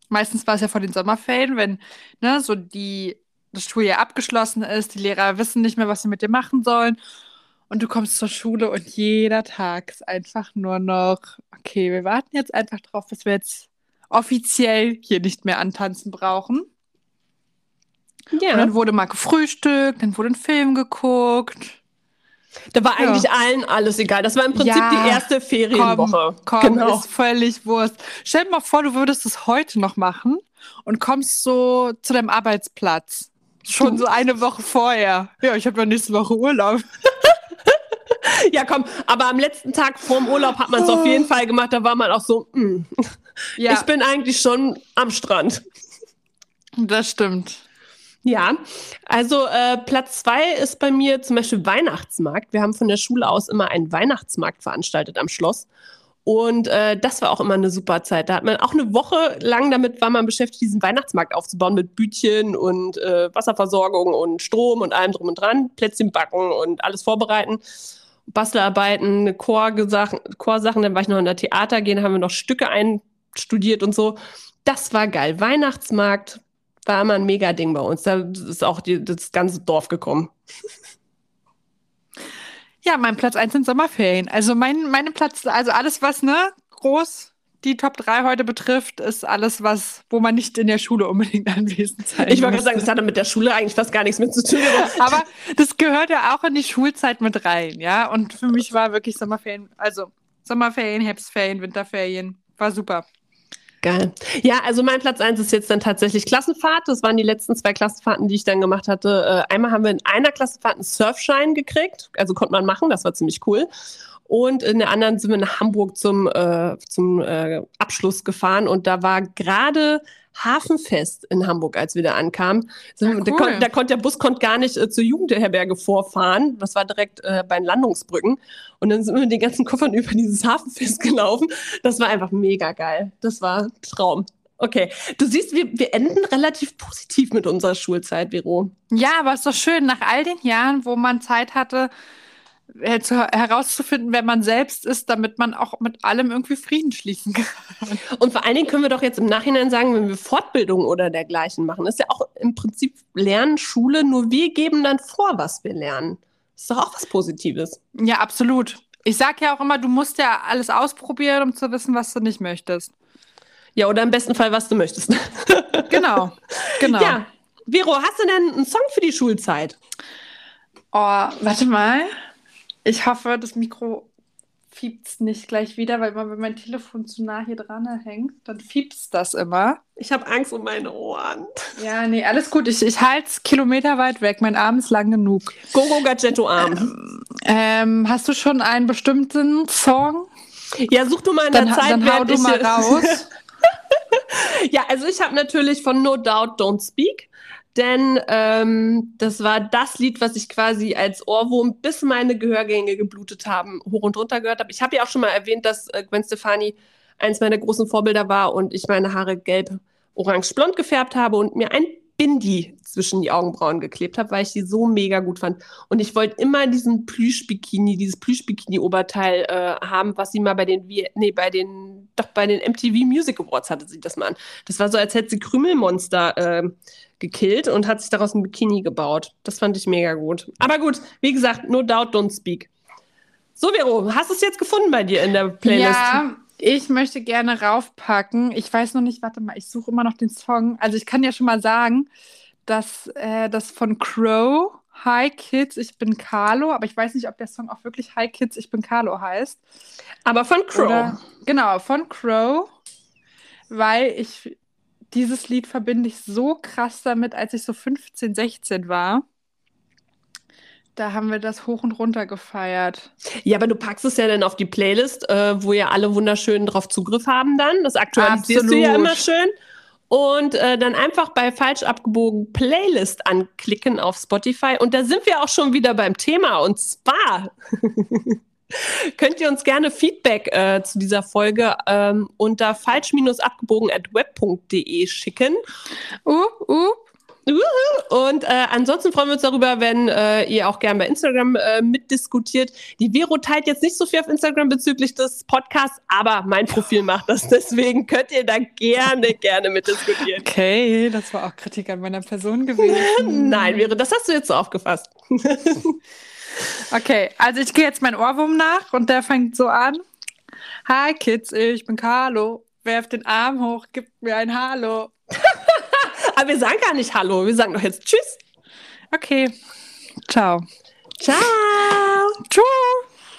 Meistens war es ja vor den Sommerferien, wenn ne, so die das Schuljahr abgeschlossen ist, die Lehrer wissen nicht mehr, was sie mit dir machen sollen. und du kommst zur Schule und jeder Tag ist einfach nur noch, okay, wir warten jetzt einfach drauf, bis wir jetzt offiziell hier nicht mehr antanzen brauchen. Ja. Und dann wurde mal gefrühstückt, dann wurde ein Film geguckt. Da war eigentlich ja. allen alles egal. Das war im Prinzip ja, die erste Ferienwoche. Komm, komm genau. ist völlig Wurst. Stell dir mal vor, du würdest es heute noch machen und kommst so zu deinem Arbeitsplatz. Schon so eine Woche vorher. Ja, ich habe ja nächste Woche Urlaub. [laughs] ja, komm, aber am letzten Tag vorm Urlaub hat man es oh. auf jeden Fall gemacht. Da war man auch so, mh, hm, ja. ich bin eigentlich schon am Strand. Das stimmt. Ja, also äh, Platz zwei ist bei mir zum Beispiel Weihnachtsmarkt. Wir haben von der Schule aus immer einen Weihnachtsmarkt veranstaltet am Schloss. Und äh, das war auch immer eine super Zeit. Da hat man auch eine Woche lang damit war man beschäftigt, diesen Weihnachtsmarkt aufzubauen mit Bütchen und äh, Wasserversorgung und Strom und allem drum und dran, Plätzchen backen und alles vorbereiten. Bastelarbeiten, Chorsachen, Chorsachen, dann war ich noch in der Theater gehen, haben wir noch Stücke einstudiert und so. Das war geil. Weihnachtsmarkt, war immer ein Mega-Ding bei uns. Da ist auch die, das ganze Dorf gekommen. Ja, mein Platz 1 sind Sommerferien. Also mein meine Platz, also alles, was ne, groß die Top 3 heute betrifft, ist alles, was, wo man nicht in der Schule unbedingt [laughs] anwesend sein Ich wollte gerade sagen, das hatte mit der Schule eigentlich fast gar nichts mit zu tun. [laughs] Aber das gehört ja auch in die Schulzeit mit rein, ja. Und für mich war wirklich Sommerferien, also Sommerferien, Herbstferien, Winterferien, war super. Geil. Ja, also mein Platz eins ist jetzt dann tatsächlich Klassenfahrt. Das waren die letzten zwei Klassenfahrten, die ich dann gemacht hatte. Äh, einmal haben wir in einer Klassenfahrt einen Surfschein gekriegt. Also konnte man machen, das war ziemlich cool. Und in der anderen sind wir nach Hamburg zum, äh, zum äh, Abschluss gefahren. Und da war gerade Hafenfest in Hamburg, als wir da ankamen. So, cool. da, kon da konnte der Bus konnte gar nicht äh, zur Jugendherberge vorfahren. Das war direkt äh, bei den Landungsbrücken. Und dann sind wir mit den ganzen Koffern [laughs] über dieses Hafenfest gelaufen. Das war einfach mega geil. Das war Traum. Okay, du siehst, wir, wir enden relativ positiv mit unserer Schulzeit, Vero. Ja, aber es ist doch schön, nach all den Jahren, wo man Zeit hatte, herauszufinden, wer man selbst ist, damit man auch mit allem irgendwie Frieden schließen kann. Und vor allen Dingen können wir doch jetzt im Nachhinein sagen, wenn wir Fortbildung oder dergleichen machen, ist ja auch im Prinzip Lernen, Schule, nur wir geben dann vor, was wir lernen. Das ist doch auch was Positives. Ja, absolut. Ich sage ja auch immer, du musst ja alles ausprobieren, um zu wissen, was du nicht möchtest. Ja, oder im besten Fall, was du möchtest. [laughs] genau, genau. Ja, Vero, hast du denn einen Song für die Schulzeit? Oh, warte mal. Ich hoffe, das Mikro fiebt nicht gleich wieder, weil wenn mein Telefon zu nah hier dran hängt, dann fiebt das immer. Ich habe Angst um meine Ohren. Ja, nee, alles gut. Ich, ich halte es kilometerweit weg. Mein Arm ist lang genug. Gogo Gadgetto Arm. Ähm, ähm, hast du schon einen bestimmten Song? Ja, such du mal in der dann, Zeit. Dann hau du mal raus. [laughs] ja, also ich habe natürlich von No Doubt Don't Speak denn ähm, das war das Lied, was ich quasi als Ohrwurm, bis meine Gehörgänge geblutet haben, hoch und runter gehört habe. Ich habe ja auch schon mal erwähnt, dass äh, Gwen Stefani eins meiner großen Vorbilder war und ich meine Haare gelb, orange, blond gefärbt habe und mir ein Bindi zwischen die Augenbrauen geklebt habe, weil ich die so mega gut fand. Und ich wollte immer diesen Plüsch-Bikini, dieses Plüsch-Bikini-Oberteil äh, haben, was sie mal bei den, nee, bei den, doch bei den MTV Music Awards hatte sie das mal an. Das war so, als hätte sie Krümelmonster äh, gekillt und hat sich daraus ein Bikini gebaut. Das fand ich mega gut. Aber gut, wie gesagt, no doubt, don't speak. So, Vero, hast du es jetzt gefunden bei dir in der Playlist? Ja, ich möchte gerne raufpacken. Ich weiß noch nicht, warte mal, ich suche immer noch den Song. Also ich kann ja schon mal sagen, dass äh, das von Crow, Hi Kids, ich bin Carlo, aber ich weiß nicht, ob der Song auch wirklich Hi Kids, ich bin Carlo heißt. Aber von Crow. Oder, genau, von Crow, weil ich dieses Lied verbinde ich so krass damit, als ich so 15, 16 war. Da haben wir das hoch und runter gefeiert. Ja, aber du packst es ja dann auf die Playlist, äh, wo ja alle wunderschön drauf Zugriff haben dann. Das aktualisierst Absolut. du ja immer schön. Und äh, dann einfach bei falsch abgebogen Playlist anklicken auf Spotify. Und da sind wir auch schon wieder beim Thema. Und zwar [laughs] könnt ihr uns gerne Feedback äh, zu dieser Folge ähm, unter falsch-abgebogen.web.de schicken. Uh, uh. Und äh, ansonsten freuen wir uns darüber, wenn äh, ihr auch gerne bei Instagram äh, mitdiskutiert. Die Vero teilt jetzt nicht so viel auf Instagram bezüglich des Podcasts, aber mein Profil macht das. Deswegen könnt ihr da gerne, gerne mitdiskutieren. Okay, das war auch Kritik an meiner Person gewesen. [laughs] Nein, Vero, das hast du jetzt so aufgefasst. [laughs] Okay, also ich gehe jetzt meinen Ohrwurm nach und der fängt so an. Hi Kids, ich bin Carlo. Werft den Arm hoch, gibt mir ein Hallo. [laughs] Aber wir sagen gar nicht Hallo, wir sagen doch jetzt Tschüss. Okay, ciao. Ciao. Tschüss.